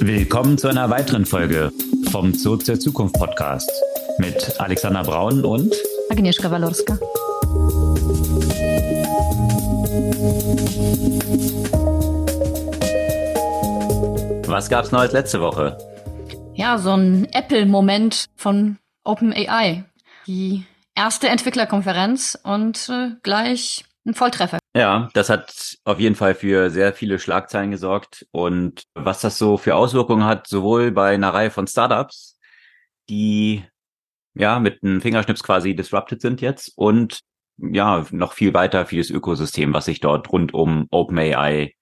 Willkommen zu einer weiteren Folge vom Zoo zur Zukunft Podcast mit Alexander Braun und Agnieszka Walorska. Was gab's Neues letzte Woche? Ja, so ein Apple-Moment von OpenAI. Die erste Entwicklerkonferenz und äh, gleich ein Volltreffer. Ja, das hat auf jeden Fall für sehr viele Schlagzeilen gesorgt. Und was das so für Auswirkungen hat, sowohl bei einer Reihe von Startups, die ja mit einem Fingerschnips quasi disrupted sind jetzt und ja, noch viel weiter für das Ökosystem, was sich dort rund um OpenAI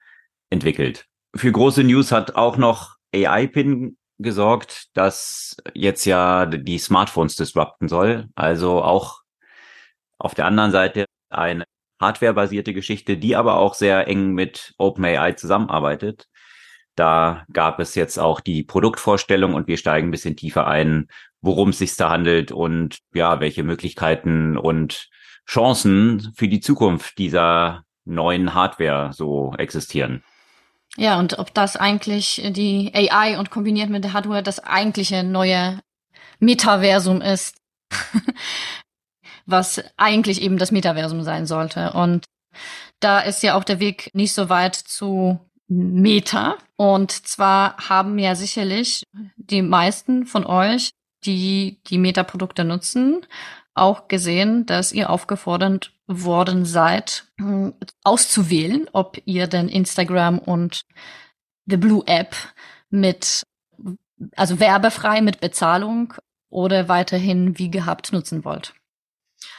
entwickelt. Für große News hat auch noch AI-Pin gesorgt, dass jetzt ja die Smartphones disrupten soll. Also auch auf der anderen Seite eine hardwarebasierte Geschichte, die aber auch sehr eng mit OpenAI zusammenarbeitet. Da gab es jetzt auch die Produktvorstellung und wir steigen ein bisschen tiefer ein, worum es sich da handelt und ja, welche Möglichkeiten und Chancen für die Zukunft dieser neuen Hardware so existieren. Ja, und ob das eigentlich die AI und kombiniert mit der Hardware das eigentliche neue Metaversum ist, was eigentlich eben das Metaversum sein sollte. Und da ist ja auch der Weg nicht so weit zu Meta. Und zwar haben ja sicherlich die meisten von euch, die die Meta-Produkte nutzen, auch gesehen, dass ihr aufgefordert worden seid, auszuwählen, ob ihr denn Instagram und The Blue App mit, also werbefrei mit Bezahlung oder weiterhin wie gehabt nutzen wollt.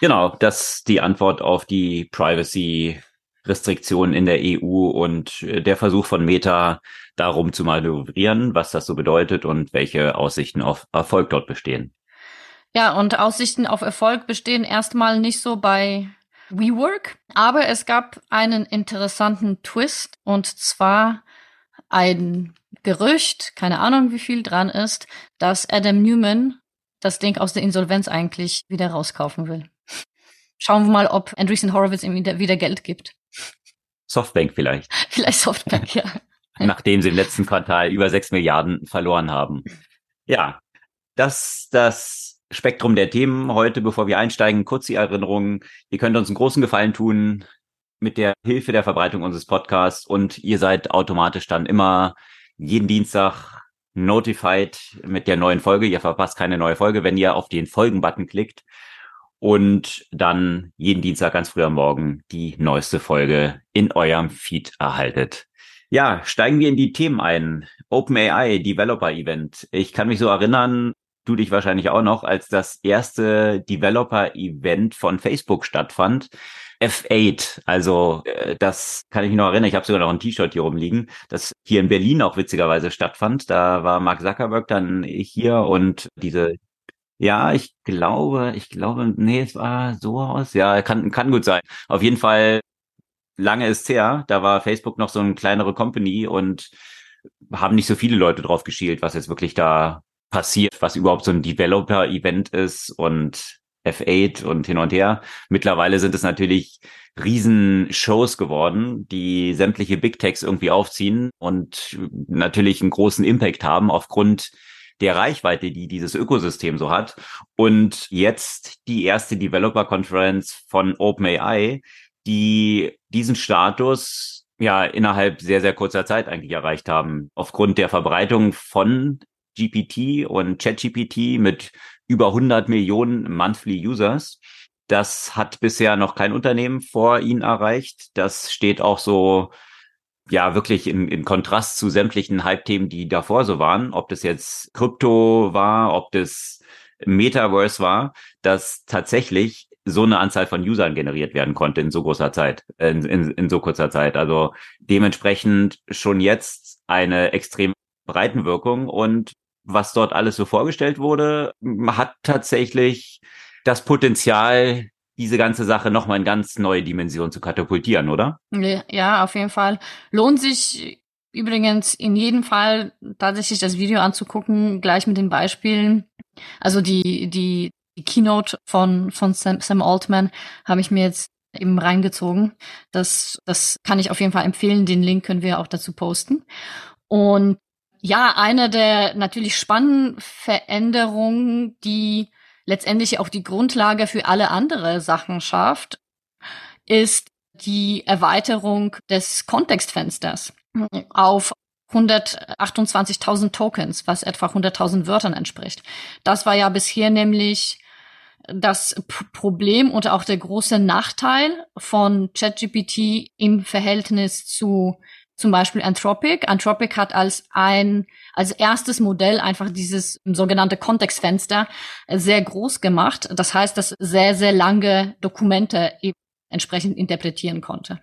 Genau, das ist die Antwort auf die Privacy Restriktionen in der EU und äh, der Versuch von Meta darum zu manövrieren, was das so bedeutet und welche Aussichten auf Erfolg dort bestehen. Ja, und Aussichten auf Erfolg bestehen erstmal nicht so bei WeWork, aber es gab einen interessanten Twist und zwar ein Gerücht, keine Ahnung wie viel dran ist, dass Adam Newman das Ding aus der Insolvenz eigentlich wieder rauskaufen will. Schauen wir mal, ob Andreessen Horowitz ihm wieder, wieder Geld gibt. Softbank vielleicht. Vielleicht Softbank, ja. Nachdem sie im letzten Quartal über sechs Milliarden verloren haben. Ja, das, das Spektrum der Themen heute, bevor wir einsteigen, kurz die Erinnerung. Ihr könnt uns einen großen Gefallen tun mit der Hilfe der Verbreitung unseres Podcasts und ihr seid automatisch dann immer jeden Dienstag notified mit der neuen Folge. Ihr verpasst keine neue Folge, wenn ihr auf den Folgen-Button klickt und dann jeden Dienstag ganz früh am Morgen die neueste Folge in eurem Feed erhaltet. Ja, steigen wir in die Themen ein. OpenAI Developer Event. Ich kann mich so erinnern, du dich wahrscheinlich auch noch, als das erste Developer Event von Facebook stattfand. F8, also äh, das kann ich mich noch erinnern, ich habe sogar noch ein T-Shirt hier rumliegen, das hier in Berlin auch witzigerweise stattfand. Da war Mark Zuckerberg dann hier und diese ja, ich glaube, ich glaube, nee, es war so aus. Ja, kann, kann gut sein. Auf jeden Fall lange ist her. Da war Facebook noch so eine kleinere Company und haben nicht so viele Leute drauf geschielt, was jetzt wirklich da passiert, was überhaupt so ein Developer-Event ist und F8 und hin und her. Mittlerweile sind es natürlich Riesenshows geworden, die sämtliche Big Techs irgendwie aufziehen und natürlich einen großen Impact haben aufgrund der Reichweite, die dieses Ökosystem so hat. Und jetzt die erste Developer Conference von OpenAI, die diesen Status ja innerhalb sehr, sehr kurzer Zeit eigentlich erreicht haben. Aufgrund der Verbreitung von GPT und ChatGPT mit über 100 Millionen Monthly Users. Das hat bisher noch kein Unternehmen vor ihnen erreicht. Das steht auch so ja wirklich in, in Kontrast zu sämtlichen Hype-Themen, die davor so waren, ob das jetzt Krypto war, ob das Metaverse war, dass tatsächlich so eine Anzahl von Usern generiert werden konnte in so großer Zeit, in, in, in so kurzer Zeit. Also dementsprechend schon jetzt eine extrem Breitenwirkung und was dort alles so vorgestellt wurde, hat tatsächlich das Potenzial, diese ganze Sache nochmal in ganz neue Dimensionen zu katapultieren, oder? Ja, auf jeden Fall. Lohnt sich übrigens in jedem Fall tatsächlich das Video anzugucken, gleich mit den Beispielen. Also die, die, die Keynote von, von Sam, Sam Altman habe ich mir jetzt eben reingezogen. Das, das kann ich auf jeden Fall empfehlen. Den Link können wir auch dazu posten. Und Ja, eine der natürlich spannenden Veränderungen, die letztendlich auch die Grundlage für alle andere Sachen schafft, ist die Erweiterung des Kontextfensters auf 128.000 Tokens, was etwa 100.000 Wörtern entspricht. Das war ja bisher nämlich das Problem und auch der große Nachteil von ChatGPT im Verhältnis zu zum Beispiel Anthropic. Anthropic hat als ein, als erstes Modell einfach dieses sogenannte Kontextfenster sehr groß gemacht. Das heißt, dass sehr, sehr lange Dokumente eben entsprechend interpretieren konnte.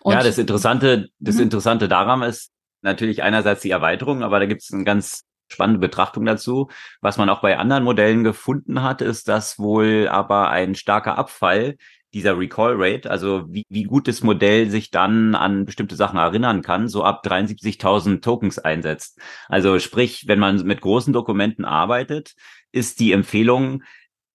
Und ja, das Interessante, das mhm. Interessante daran ist natürlich einerseits die Erweiterung, aber da gibt es eine ganz spannende Betrachtung dazu. Was man auch bei anderen Modellen gefunden hat, ist, dass wohl aber ein starker Abfall dieser Recall Rate, also wie, wie gut das Modell sich dann an bestimmte Sachen erinnern kann, so ab 73.000 Tokens einsetzt. Also sprich, wenn man mit großen Dokumenten arbeitet, ist die Empfehlung,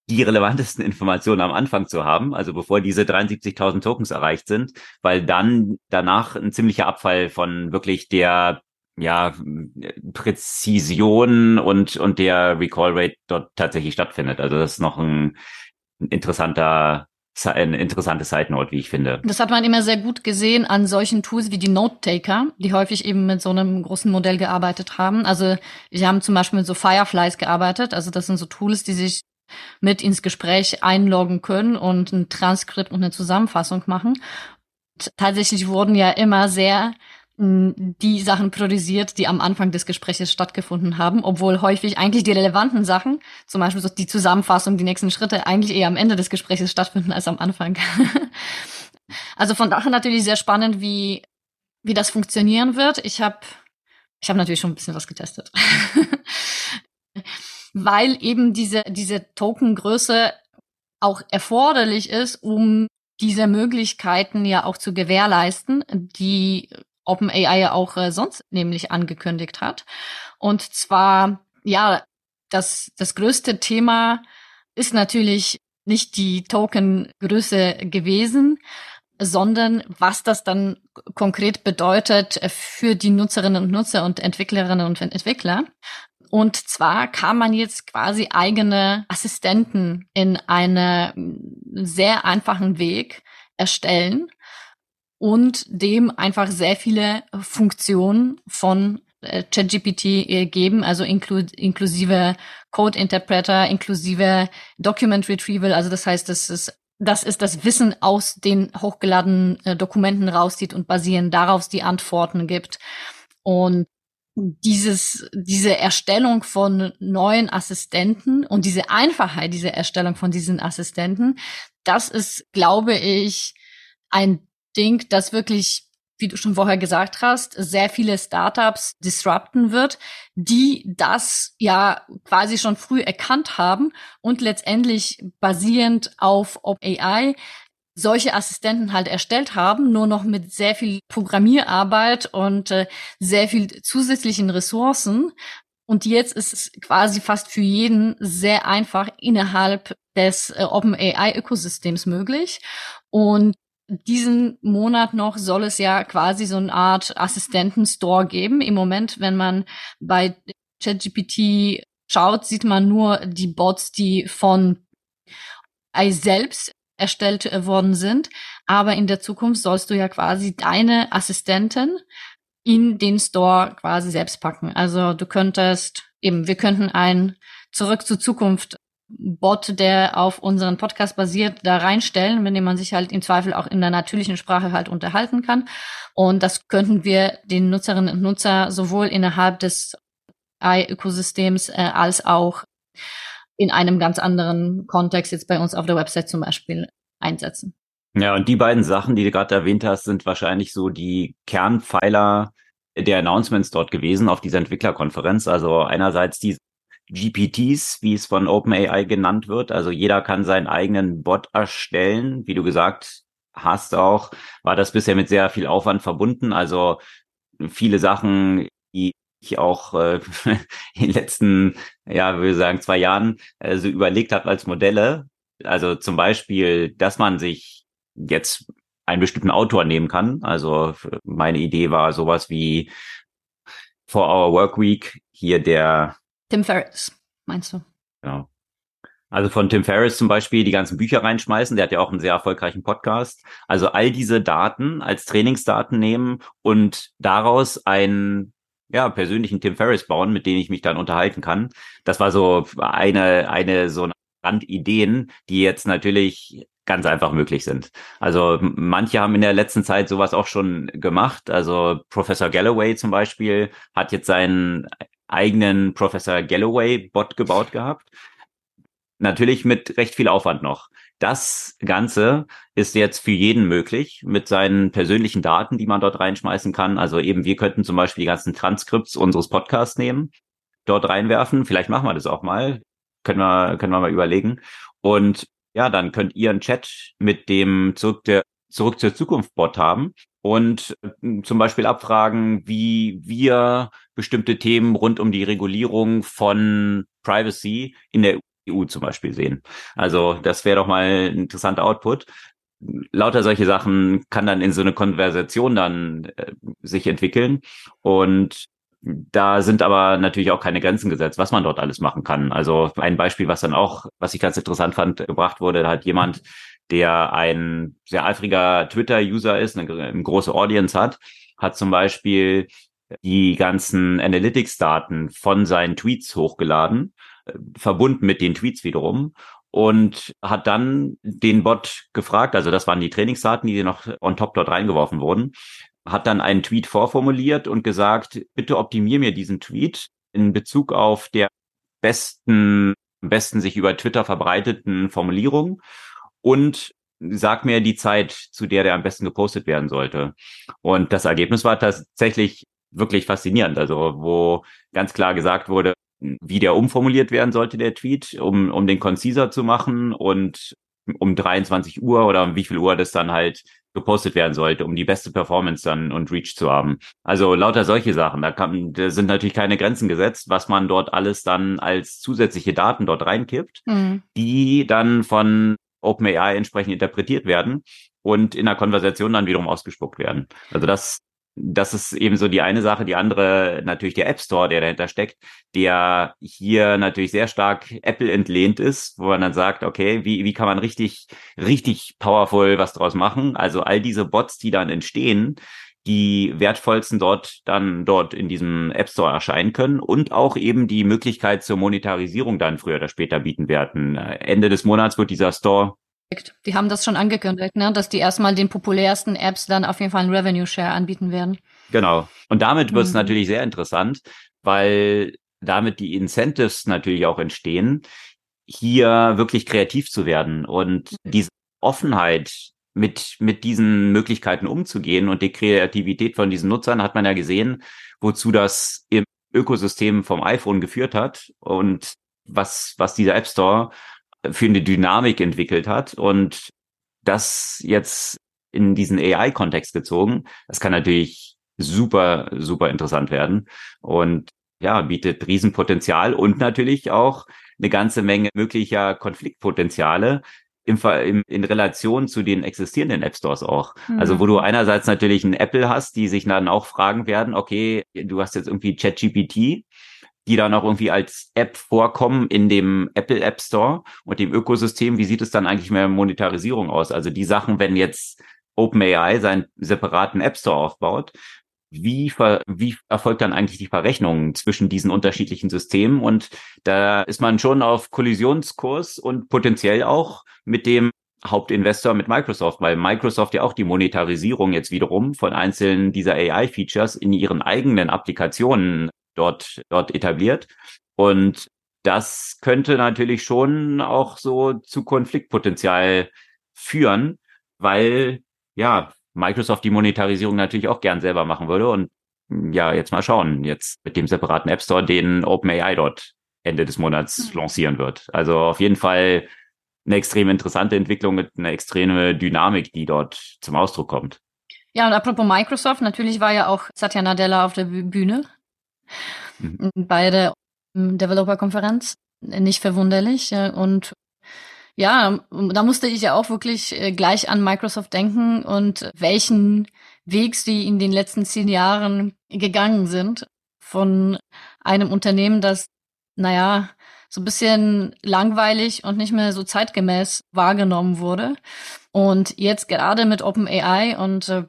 die relevantesten Informationen am Anfang zu haben, also bevor diese 73.000 Tokens erreicht sind, weil dann danach ein ziemlicher Abfall von wirklich der ja, Präzision und, und der Recall Rate dort tatsächlich stattfindet. Also das ist noch ein, ein interessanter eine interessante Side Note, wie ich finde. Das hat man immer sehr gut gesehen an solchen Tools wie die Note Taker, die häufig eben mit so einem großen Modell gearbeitet haben. Also wir haben zum Beispiel mit so Fireflies gearbeitet. Also das sind so Tools, die sich mit ins Gespräch einloggen können und ein Transkript und eine Zusammenfassung machen. Und tatsächlich wurden ja immer sehr die Sachen priorisiert, die am Anfang des Gespräches stattgefunden haben, obwohl häufig eigentlich die relevanten Sachen, zum Beispiel so die Zusammenfassung, die nächsten Schritte, eigentlich eher am Ende des Gespräches stattfinden als am Anfang. also von daher natürlich sehr spannend, wie wie das funktionieren wird. Ich habe ich habe natürlich schon ein bisschen was getestet, weil eben diese diese Tokengröße auch erforderlich ist, um diese Möglichkeiten ja auch zu gewährleisten, die OpenAI ja auch äh, sonst nämlich angekündigt hat. Und zwar, ja, das, das größte Thema ist natürlich nicht die Tokengröße gewesen, sondern was das dann konkret bedeutet für die Nutzerinnen und Nutzer und Entwicklerinnen und Entwickler. Und zwar kann man jetzt quasi eigene Assistenten in einem sehr einfachen Weg erstellen und dem einfach sehr viele Funktionen von äh, ChatGPT äh, geben, also inklu inklusive Code Interpreter, inklusive Document Retrieval. Also das heißt, das ist das ist das Wissen aus den hochgeladenen äh, Dokumenten rauszieht und basierend darauf die Antworten gibt. Und dieses, diese Erstellung von neuen Assistenten und diese Einfachheit dieser Erstellung von diesen Assistenten, das ist, glaube ich, ein Ding, das wirklich, wie du schon vorher gesagt hast, sehr viele Startups disrupten wird, die das ja quasi schon früh erkannt haben und letztendlich basierend auf OpenAI solche Assistenten halt erstellt haben, nur noch mit sehr viel Programmierarbeit und äh, sehr viel zusätzlichen Ressourcen. Und jetzt ist es quasi fast für jeden sehr einfach innerhalb des äh, OpenAI-Ökosystems möglich. Und diesen Monat noch soll es ja quasi so eine Art Assistenten-Store geben. Im Moment, wenn man bei ChatGPT schaut, sieht man nur die Bots, die von AI selbst erstellt äh, worden sind. Aber in der Zukunft sollst du ja quasi deine Assistenten in den Store quasi selbst packen. Also du könntest eben, wir könnten ein Zurück zur Zukunft Bot, der auf unseren Podcast basiert, da reinstellen, mit dem man sich halt im Zweifel auch in der natürlichen Sprache halt unterhalten kann. Und das könnten wir den Nutzerinnen und Nutzer sowohl innerhalb des AI-Ökosystems äh, als auch in einem ganz anderen Kontext jetzt bei uns auf der Website zum Beispiel einsetzen. Ja, und die beiden Sachen, die du gerade erwähnt hast, sind wahrscheinlich so die Kernpfeiler der Announcements dort gewesen auf dieser Entwicklerkonferenz. Also einerseits die GPTs, wie es von OpenAI genannt wird. Also jeder kann seinen eigenen Bot erstellen. Wie du gesagt hast auch, war das bisher mit sehr viel Aufwand verbunden. Also viele Sachen, die ich auch äh, in den letzten, ja, würde ich sagen, zwei Jahren äh, so überlegt habe als Modelle. Also zum Beispiel, dass man sich jetzt einen bestimmten Autor nehmen kann. Also meine Idee war sowas wie For Our Work Week hier der Tim Ferriss, meinst du? Ja. Also von Tim Ferriss zum Beispiel die ganzen Bücher reinschmeißen. Der hat ja auch einen sehr erfolgreichen Podcast. Also all diese Daten als Trainingsdaten nehmen und daraus einen ja, persönlichen Tim Ferriss bauen, mit dem ich mich dann unterhalten kann. Das war so eine, eine so eine Randideen, die jetzt natürlich ganz einfach möglich sind. Also manche haben in der letzten Zeit sowas auch schon gemacht. Also Professor Galloway zum Beispiel hat jetzt seinen eigenen Professor Galloway-Bot gebaut gehabt. Natürlich mit recht viel Aufwand noch. Das Ganze ist jetzt für jeden möglich mit seinen persönlichen Daten, die man dort reinschmeißen kann. Also eben, wir könnten zum Beispiel die ganzen Transkripts unseres Podcasts nehmen, dort reinwerfen. Vielleicht machen wir das auch mal. Können wir, können wir mal überlegen. Und ja, dann könnt ihr einen Chat mit dem zurück, der, zurück zur Zukunft Bot haben und äh, zum Beispiel abfragen, wie wir bestimmte Themen rund um die Regulierung von Privacy in der EU zum Beispiel sehen. Also das wäre doch mal ein interessanter Output. Lauter solche Sachen kann dann in so eine Konversation dann äh, sich entwickeln und da sind aber natürlich auch keine Grenzen gesetzt, was man dort alles machen kann. Also ein Beispiel, was dann auch, was ich ganz interessant fand, gebracht wurde, da hat jemand, der ein sehr eifriger Twitter-User ist, eine, eine große Audience hat, hat zum Beispiel die ganzen Analytics-Daten von seinen Tweets hochgeladen verbunden mit den Tweets wiederum und hat dann den Bot gefragt, also das waren die Trainingsdaten, die noch on top dort reingeworfen wurden, hat dann einen Tweet vorformuliert und gesagt, bitte optimier mir diesen Tweet in Bezug auf der besten, besten sich über Twitter verbreiteten Formulierung und sag mir die Zeit, zu der der am besten gepostet werden sollte. Und das Ergebnis war tatsächlich wirklich faszinierend. Also wo ganz klar gesagt wurde, wie der umformuliert werden sollte, der Tweet, um, um den konziser zu machen und um 23 Uhr oder um wie viel Uhr das dann halt gepostet werden sollte, um die beste Performance dann und Reach zu haben. Also lauter solche Sachen. Da, kann, da sind natürlich keine Grenzen gesetzt, was man dort alles dann als zusätzliche Daten dort reinkippt, mhm. die dann von OpenAI entsprechend interpretiert werden und in der Konversation dann wiederum ausgespuckt werden. Also das das ist eben so die eine Sache. Die andere natürlich der App Store, der dahinter steckt, der hier natürlich sehr stark Apple entlehnt ist, wo man dann sagt, okay, wie, wie kann man richtig, richtig powerful was draus machen? Also all diese Bots, die dann entstehen, die wertvollsten dort dann dort in diesem App Store erscheinen können und auch eben die Möglichkeit zur Monetarisierung dann früher oder später bieten werden. Ende des Monats wird dieser Store die haben das schon angekündigt, ne? dass die erstmal den populärsten Apps dann auf jeden Fall einen Revenue Share anbieten werden. Genau. Und damit wird es mhm. natürlich sehr interessant, weil damit die Incentives natürlich auch entstehen, hier wirklich kreativ zu werden und mhm. diese Offenheit mit, mit diesen Möglichkeiten umzugehen und die Kreativität von diesen Nutzern hat man ja gesehen, wozu das im Ökosystem vom iPhone geführt hat und was, was dieser App Store für eine Dynamik entwickelt hat. Und das jetzt in diesen AI-Kontext gezogen, das kann natürlich super, super interessant werden und ja, bietet Riesenpotenzial und natürlich auch eine ganze Menge möglicher Konfliktpotenziale im, im, in Relation zu den existierenden App Stores auch. Mhm. Also wo du einerseits natürlich ein Apple hast, die sich dann auch fragen werden, okay, du hast jetzt irgendwie ChatGPT, die dann auch irgendwie als App vorkommen in dem Apple App Store und dem Ökosystem. Wie sieht es dann eigentlich mit der Monetarisierung aus? Also die Sachen, wenn jetzt OpenAI seinen separaten App Store aufbaut, wie, ver, wie erfolgt dann eigentlich die Verrechnung zwischen diesen unterschiedlichen Systemen? Und da ist man schon auf Kollisionskurs und potenziell auch mit dem Hauptinvestor mit Microsoft, weil Microsoft ja auch die Monetarisierung jetzt wiederum von einzelnen dieser AI-Features in ihren eigenen Applikationen dort, dort etabliert. Und das könnte natürlich schon auch so zu Konfliktpotenzial führen, weil ja Microsoft die Monetarisierung natürlich auch gern selber machen würde. Und ja, jetzt mal schauen, jetzt mit dem separaten App Store, den OpenAI dort Ende des Monats mhm. lancieren wird. Also auf jeden Fall eine extrem interessante Entwicklung mit einer extreme Dynamik, die dort zum Ausdruck kommt. Ja, und apropos Microsoft, natürlich war ja auch Satya Nadella auf der Bühne mhm. bei der Developer-Konferenz. Nicht verwunderlich. Und ja, da musste ich ja auch wirklich äh, gleich an Microsoft denken und welchen Weg sie in den letzten zehn Jahren gegangen sind. von einem Unternehmen, das, naja, so ein bisschen langweilig und nicht mehr so zeitgemäß wahrgenommen wurde. Und jetzt gerade mit OpenAI und äh,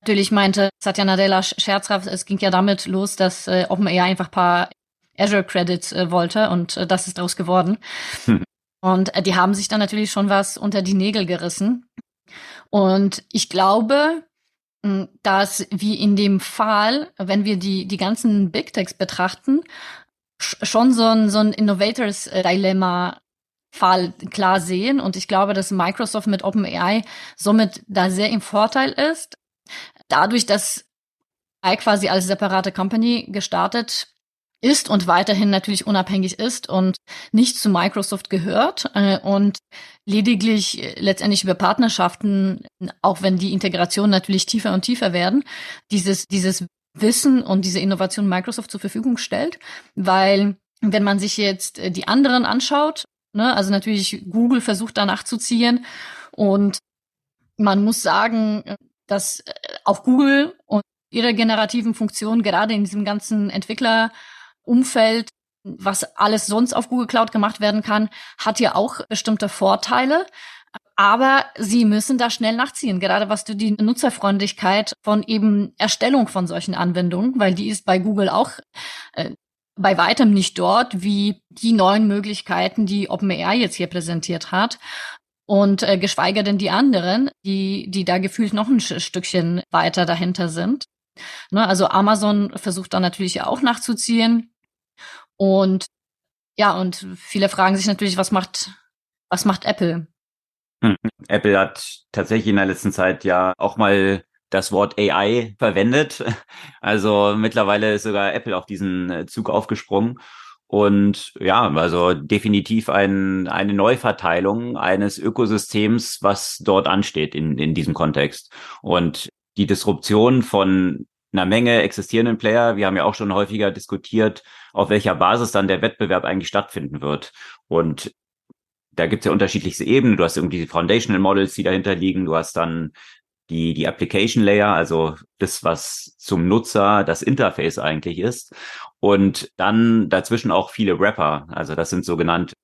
natürlich meinte Satya Nadella scherzhaft, es ging ja damit los, dass äh, OpenAI einfach paar Azure Credits äh, wollte und äh, das ist daraus geworden. Hm. Und äh, die haben sich dann natürlich schon was unter die Nägel gerissen. Und ich glaube, hm, dass wie in dem Fall, wenn wir die, die ganzen Big Techs betrachten, schon so ein, so ein Innovators-Dilemma Fall klar sehen. Und ich glaube, dass Microsoft mit OpenAI somit da sehr im Vorteil ist. Dadurch, dass AI quasi als separate Company gestartet ist und weiterhin natürlich unabhängig ist und nicht zu Microsoft gehört äh, und lediglich äh, letztendlich über Partnerschaften, auch wenn die Integration natürlich tiefer und tiefer werden, dieses, dieses Wissen und diese Innovation Microsoft zur Verfügung stellt, weil wenn man sich jetzt äh, die anderen anschaut, ne, also natürlich Google versucht danach zu ziehen und man muss sagen, dass äh, auch Google und ihre generativen Funktionen gerade in diesem ganzen Entwicklerumfeld, was alles sonst auf Google Cloud gemacht werden kann, hat ja auch bestimmte Vorteile. Aber sie müssen da schnell nachziehen, gerade was du die Nutzerfreundlichkeit von eben Erstellung von solchen Anwendungen, weil die ist bei Google auch äh, bei weitem nicht dort, wie die neuen Möglichkeiten, die OpenAI jetzt hier präsentiert hat. Und äh, geschweige denn die anderen, die, die da gefühlt noch ein Stückchen weiter dahinter sind. Ne, also Amazon versucht da natürlich auch nachzuziehen. Und ja, und viele fragen sich natürlich, was macht, was macht Apple? Hm. Apple hat tatsächlich in der letzten Zeit ja auch mal das Wort AI verwendet. Also mittlerweile ist sogar Apple auf diesen äh, Zug aufgesprungen. Und ja, also definitiv ein, eine Neuverteilung eines Ökosystems, was dort ansteht in, in diesem Kontext. Und die Disruption von einer Menge existierenden Player, wir haben ja auch schon häufiger diskutiert, auf welcher Basis dann der Wettbewerb eigentlich stattfinden wird. Und da gibt's ja unterschiedlichste Ebenen. Du hast irgendwie die Foundational Models, die dahinter liegen. Du hast dann die, die Application Layer, also das, was zum Nutzer das Interface eigentlich ist. Und dann dazwischen auch viele Wrapper. Also das sind sogenannte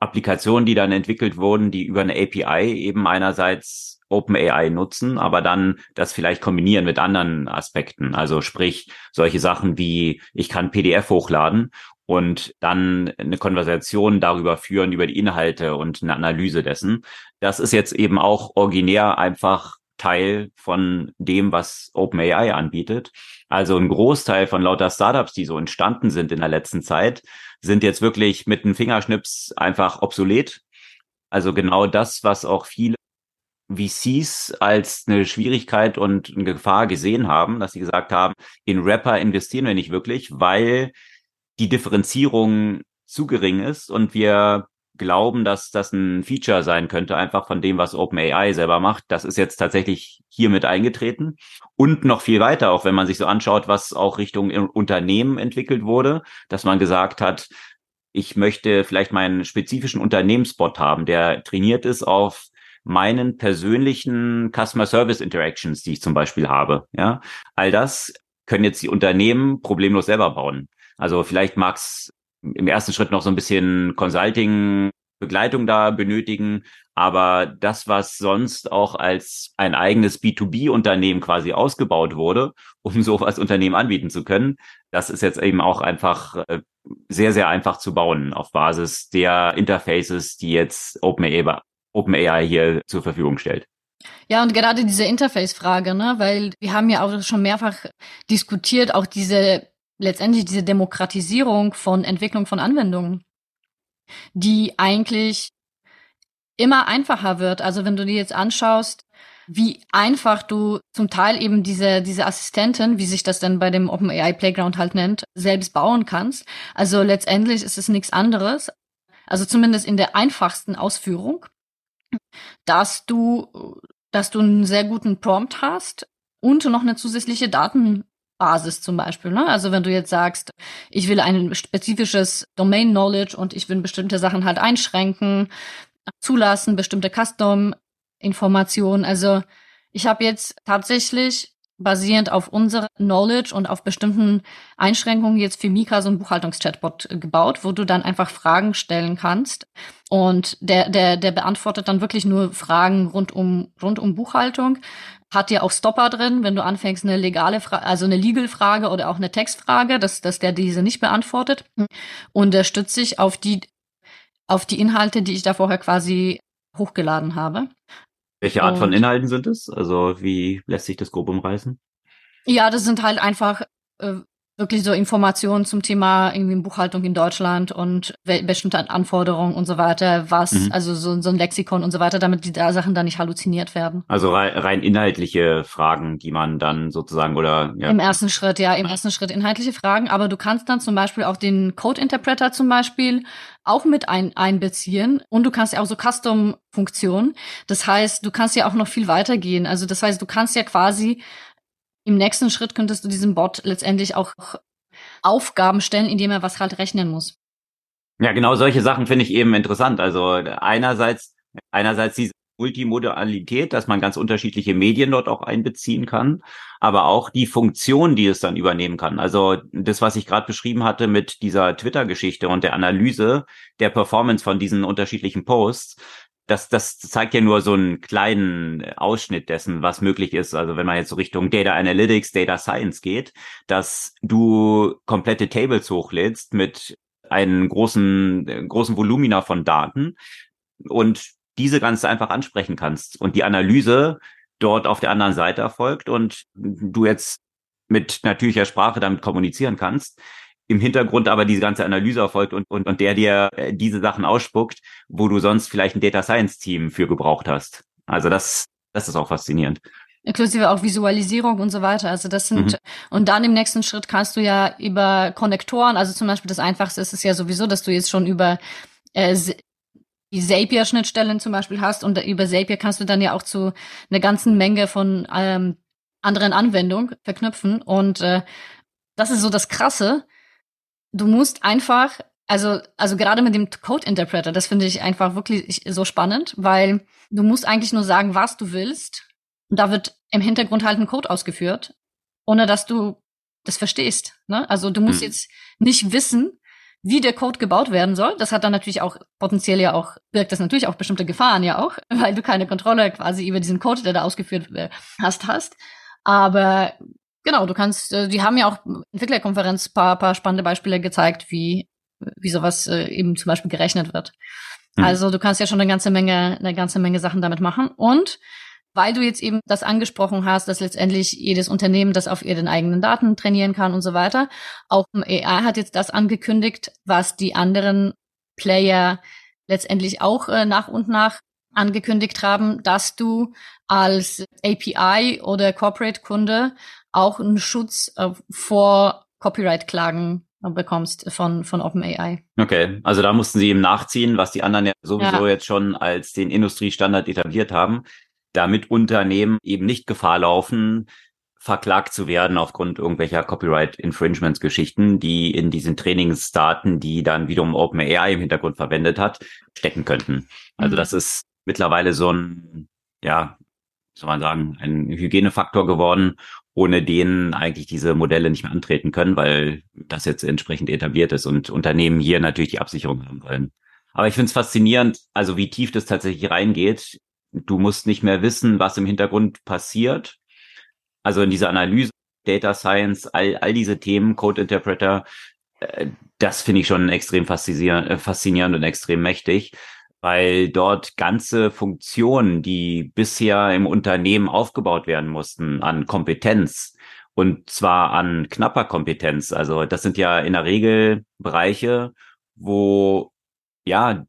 Applikationen, die dann entwickelt wurden, die über eine API eben einerseits OpenAI nutzen, aber dann das vielleicht kombinieren mit anderen Aspekten. Also sprich solche Sachen wie ich kann PDF hochladen und dann eine Konversation darüber führen, über die Inhalte und eine Analyse dessen. Das ist jetzt eben auch originär einfach Teil von dem, was OpenAI anbietet. Also ein Großteil von lauter Startups, die so entstanden sind in der letzten Zeit, sind jetzt wirklich mit einem Fingerschnips einfach obsolet. Also genau das, was auch viele VCs als eine Schwierigkeit und eine Gefahr gesehen haben, dass sie gesagt haben, in Rapper investieren wir nicht wirklich, weil die Differenzierung zu gering ist und wir glauben, dass das ein Feature sein könnte, einfach von dem, was OpenAI selber macht. Das ist jetzt tatsächlich hiermit eingetreten. Und noch viel weiter, auch wenn man sich so anschaut, was auch Richtung Unternehmen entwickelt wurde, dass man gesagt hat, ich möchte vielleicht meinen spezifischen Unternehmensbot haben, der trainiert ist auf meinen persönlichen Customer Service Interactions, die ich zum Beispiel habe. Ja, all das können jetzt die Unternehmen problemlos selber bauen. Also vielleicht mag es im ersten Schritt noch so ein bisschen Consulting Begleitung da benötigen. Aber das, was sonst auch als ein eigenes B2B-Unternehmen quasi ausgebaut wurde, um so als Unternehmen anbieten zu können, das ist jetzt eben auch einfach äh, sehr, sehr einfach zu bauen auf Basis der Interfaces, die jetzt OpenAI, OpenAI hier zur Verfügung stellt. Ja, und gerade diese Interface-Frage, ne, weil wir haben ja auch schon mehrfach diskutiert, auch diese letztendlich diese Demokratisierung von Entwicklung von Anwendungen, die eigentlich immer einfacher wird. Also wenn du dir jetzt anschaust, wie einfach du zum Teil eben diese, diese Assistenten, wie sich das denn bei dem OpenAI Playground halt nennt, selbst bauen kannst. Also letztendlich ist es nichts anderes, also zumindest in der einfachsten Ausführung, dass du, dass du einen sehr guten Prompt hast und noch eine zusätzliche Daten, Basis zum Beispiel. Ne? Also wenn du jetzt sagst, ich will ein spezifisches Domain Knowledge und ich will bestimmte Sachen halt einschränken, zulassen, bestimmte Custom-Informationen. Also ich habe jetzt tatsächlich basierend auf unserer Knowledge und auf bestimmten Einschränkungen jetzt für Mika so ein Buchhaltungschatbot gebaut, wo du dann einfach Fragen stellen kannst und der der der beantwortet dann wirklich nur Fragen rund um rund um Buchhaltung. Hat ja auch Stopper drin, wenn du anfängst eine legale Frage, also eine Legal Frage oder auch eine Textfrage, dass dass der diese nicht beantwortet und er stützt sich auf die auf die Inhalte, die ich da vorher quasi hochgeladen habe. Welche Art und, von Inhalten sind es? Also wie lässt sich das grob umreißen? Ja, das sind halt einfach äh, wirklich so Informationen zum Thema irgendwie Buchhaltung in Deutschland und bestimmte Anforderungen und so weiter, was, mhm. also so, so ein Lexikon und so weiter, damit die da Sachen dann nicht halluziniert werden. Also rein, rein inhaltliche Fragen, die man dann sozusagen oder ja. Im ersten Schritt, ja, im ersten Schritt inhaltliche Fragen, aber du kannst dann zum Beispiel auch den Code Interpreter zum Beispiel auch mit ein, einbeziehen und du kannst ja auch so Custom-Funktionen. Das heißt, du kannst ja auch noch viel weitergehen. Also das heißt, du kannst ja quasi im nächsten Schritt könntest du diesem Bot letztendlich auch Aufgaben stellen, indem er was halt rechnen muss. Ja, genau solche Sachen finde ich eben interessant. Also einerseits, einerseits diese Multimodalität, dass man ganz unterschiedliche Medien dort auch einbeziehen kann, aber auch die Funktion, die es dann übernehmen kann. Also das, was ich gerade beschrieben hatte mit dieser Twitter-Geschichte und der Analyse der Performance von diesen unterschiedlichen Posts, das, das zeigt ja nur so einen kleinen Ausschnitt dessen, was möglich ist. Also wenn man jetzt so Richtung Data Analytics, Data Science geht, dass du komplette Tables hochlädst mit einem großen, großen Volumina von Daten und diese ganz einfach ansprechen kannst und die Analyse dort auf der anderen Seite erfolgt und du jetzt mit natürlicher Sprache damit kommunizieren kannst, im Hintergrund aber diese ganze Analyse erfolgt und, und, und der dir äh, diese Sachen ausspuckt, wo du sonst vielleicht ein Data Science Team für gebraucht hast. Also das, das ist auch faszinierend. Inklusive auch Visualisierung und so weiter. Also das sind, mhm. und dann im nächsten Schritt kannst du ja über Konnektoren, also zum Beispiel das Einfachste ist es ja sowieso, dass du jetzt schon über äh, die Zapier-Schnittstellen zum Beispiel hast und über Zapier kannst du dann ja auch zu einer ganzen Menge von ähm, anderen Anwendungen verknüpfen und äh, das ist so das Krasse, du musst einfach, also, also gerade mit dem Code Interpreter, das finde ich einfach wirklich so spannend, weil du musst eigentlich nur sagen, was du willst. Und da wird im Hintergrund halt ein Code ausgeführt, ohne dass du das verstehst. Ne? Also du musst hm. jetzt nicht wissen, wie der Code gebaut werden soll. Das hat dann natürlich auch potenziell ja auch, birgt das natürlich auch bestimmte Gefahren ja auch, weil du keine Kontrolle quasi über diesen Code, der da ausgeführt äh, hast, hast. Aber Genau, du kannst, äh, die haben ja auch Entwicklerkonferenz paar, paar spannende Beispiele gezeigt, wie, wie sowas äh, eben zum Beispiel gerechnet wird. Mhm. Also du kannst ja schon eine ganze Menge, eine ganze Menge Sachen damit machen. Und weil du jetzt eben das angesprochen hast, dass letztendlich jedes Unternehmen das auf ihren eigenen Daten trainieren kann und so weiter. Auch AI hat jetzt das angekündigt, was die anderen Player letztendlich auch äh, nach und nach angekündigt haben, dass du als API oder Corporate-Kunde auch einen Schutz äh, vor Copyright-Klagen bekommst von, von OpenAI. Okay, also da mussten sie eben nachziehen, was die anderen ja sowieso ja. jetzt schon als den Industriestandard etabliert haben, damit Unternehmen eben nicht Gefahr laufen, verklagt zu werden aufgrund irgendwelcher Copyright-Infringements-Geschichten, die in diesen Trainingsdaten, die dann wiederum OpenAI im Hintergrund verwendet hat, stecken könnten. Also mhm. das ist mittlerweile so ein, ja, soll man sagen, ein Hygienefaktor geworden, ohne den eigentlich diese Modelle nicht mehr antreten können, weil das jetzt entsprechend etabliert ist und Unternehmen hier natürlich die Absicherung haben wollen. Aber ich finde es faszinierend, also wie tief das tatsächlich reingeht. Du musst nicht mehr wissen, was im Hintergrund passiert. Also in dieser Analyse, Data Science, all, all diese Themen, Code Interpreter, äh, das finde ich schon extrem äh, faszinierend und extrem mächtig weil dort ganze Funktionen, die bisher im Unternehmen aufgebaut werden mussten, an Kompetenz und zwar an knapper Kompetenz. Also das sind ja in der Regel Bereiche, wo ja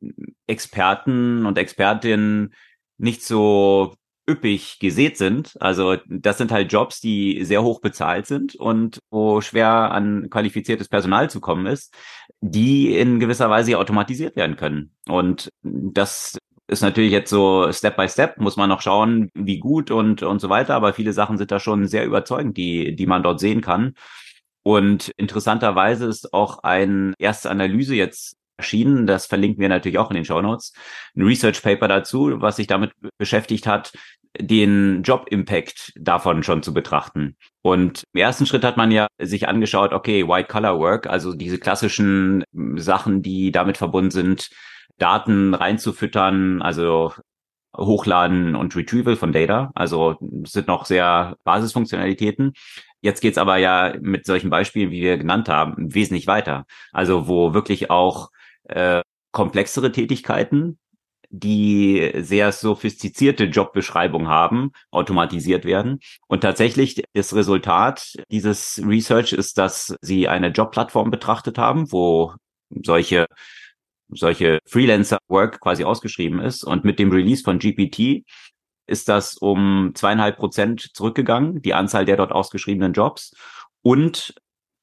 Experten und Expertinnen nicht so üppig gesät sind. Also das sind halt Jobs, die sehr hoch bezahlt sind und wo schwer an qualifiziertes Personal zu kommen ist, die in gewisser Weise automatisiert werden können. Und das ist natürlich jetzt so Step by Step, muss man noch schauen, wie gut und, und so weiter. Aber viele Sachen sind da schon sehr überzeugend, die, die man dort sehen kann. Und interessanterweise ist auch eine erste Analyse jetzt erschienen. Das verlinken wir natürlich auch in den Show Notes. Ein Research Paper dazu, was sich damit beschäftigt hat, den Job-Impact davon schon zu betrachten. Und im ersten Schritt hat man ja sich angeschaut, okay, White-Color-Work, also diese klassischen Sachen, die damit verbunden sind, Daten reinzufüttern, also Hochladen und Retrieval von Data. Also sind noch sehr Basisfunktionalitäten. Jetzt geht's aber ja mit solchen Beispielen, wie wir genannt haben, wesentlich weiter. Also wo wirklich auch äh, komplexere Tätigkeiten, die sehr sophistizierte Jobbeschreibungen haben, automatisiert werden. Und tatsächlich das Resultat dieses Research ist, dass sie eine Jobplattform betrachtet haben, wo solche solche Freelancer-Work quasi ausgeschrieben ist. Und mit dem Release von GPT ist das um zweieinhalb Prozent zurückgegangen, die Anzahl der dort ausgeschriebenen Jobs. Und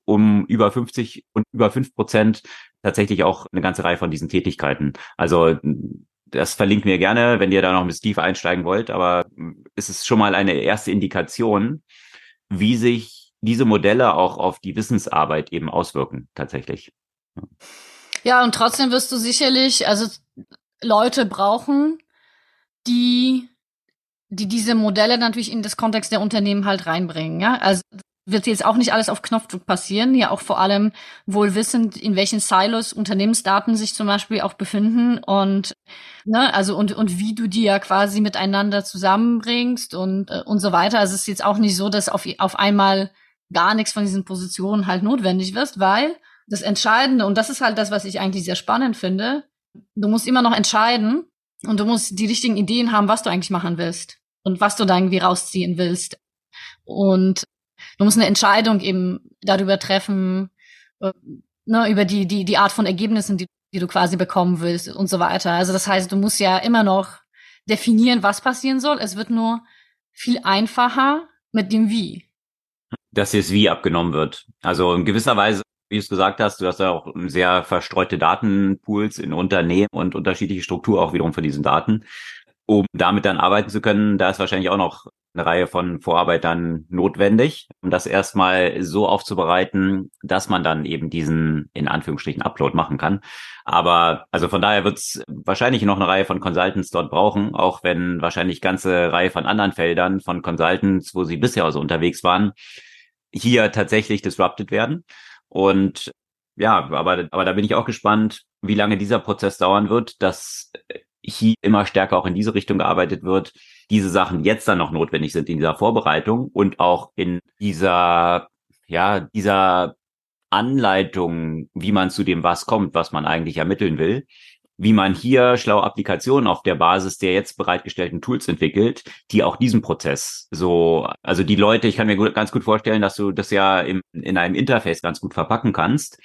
um über 50 und über fünf Prozent tatsächlich auch eine ganze Reihe von diesen Tätigkeiten. Also das verlinkt mir gerne, wenn ihr da noch bisschen tiefer einsteigen wollt, aber es ist schon mal eine erste Indikation, wie sich diese Modelle auch auf die Wissensarbeit eben auswirken, tatsächlich. Ja, und trotzdem wirst du sicherlich, also Leute brauchen, die, die diese Modelle natürlich in das Kontext der Unternehmen halt reinbringen, ja. Also wird jetzt auch nicht alles auf Knopfdruck passieren, ja auch vor allem wohl wissend, in welchen Silos Unternehmensdaten sich zum Beispiel auch befinden und ne, also und und wie du die ja quasi miteinander zusammenbringst und äh, und so weiter. Also es ist jetzt auch nicht so, dass auf auf einmal gar nichts von diesen Positionen halt notwendig wird, weil das Entscheidende und das ist halt das, was ich eigentlich sehr spannend finde. Du musst immer noch entscheiden und du musst die richtigen Ideen haben, was du eigentlich machen willst und was du da irgendwie rausziehen willst. Und du musst eine Entscheidung eben darüber treffen, äh, ne, über die, die, die Art von Ergebnissen, die, die du quasi bekommen willst und so weiter. Also das heißt, du musst ja immer noch definieren, was passieren soll. Es wird nur viel einfacher mit dem Wie. Dass jetzt Wie abgenommen wird. Also in gewisser Weise, wie du es gesagt hast, du hast ja auch sehr verstreute Datenpools in Unternehmen und unterschiedliche Struktur auch wiederum für diesen Daten. Um damit dann arbeiten zu können, da ist wahrscheinlich auch noch eine Reihe von Vorarbeitern notwendig, um das erstmal so aufzubereiten, dass man dann eben diesen in Anführungsstrichen Upload machen kann. Aber also von daher wird es wahrscheinlich noch eine Reihe von Consultants dort brauchen, auch wenn wahrscheinlich ganze Reihe von anderen Feldern von Consultants, wo sie bisher so unterwegs waren, hier tatsächlich disrupted werden. Und ja, aber, aber da bin ich auch gespannt, wie lange dieser Prozess dauern wird, dass hier immer stärker auch in diese Richtung gearbeitet wird, diese Sachen jetzt dann noch notwendig sind in dieser Vorbereitung und auch in dieser, ja, dieser Anleitung, wie man zu dem was kommt, was man eigentlich ermitteln will, wie man hier schlaue Applikationen auf der Basis der jetzt bereitgestellten Tools entwickelt, die auch diesen Prozess so, also die Leute, ich kann mir ganz gut vorstellen, dass du das ja im, in einem Interface ganz gut verpacken kannst,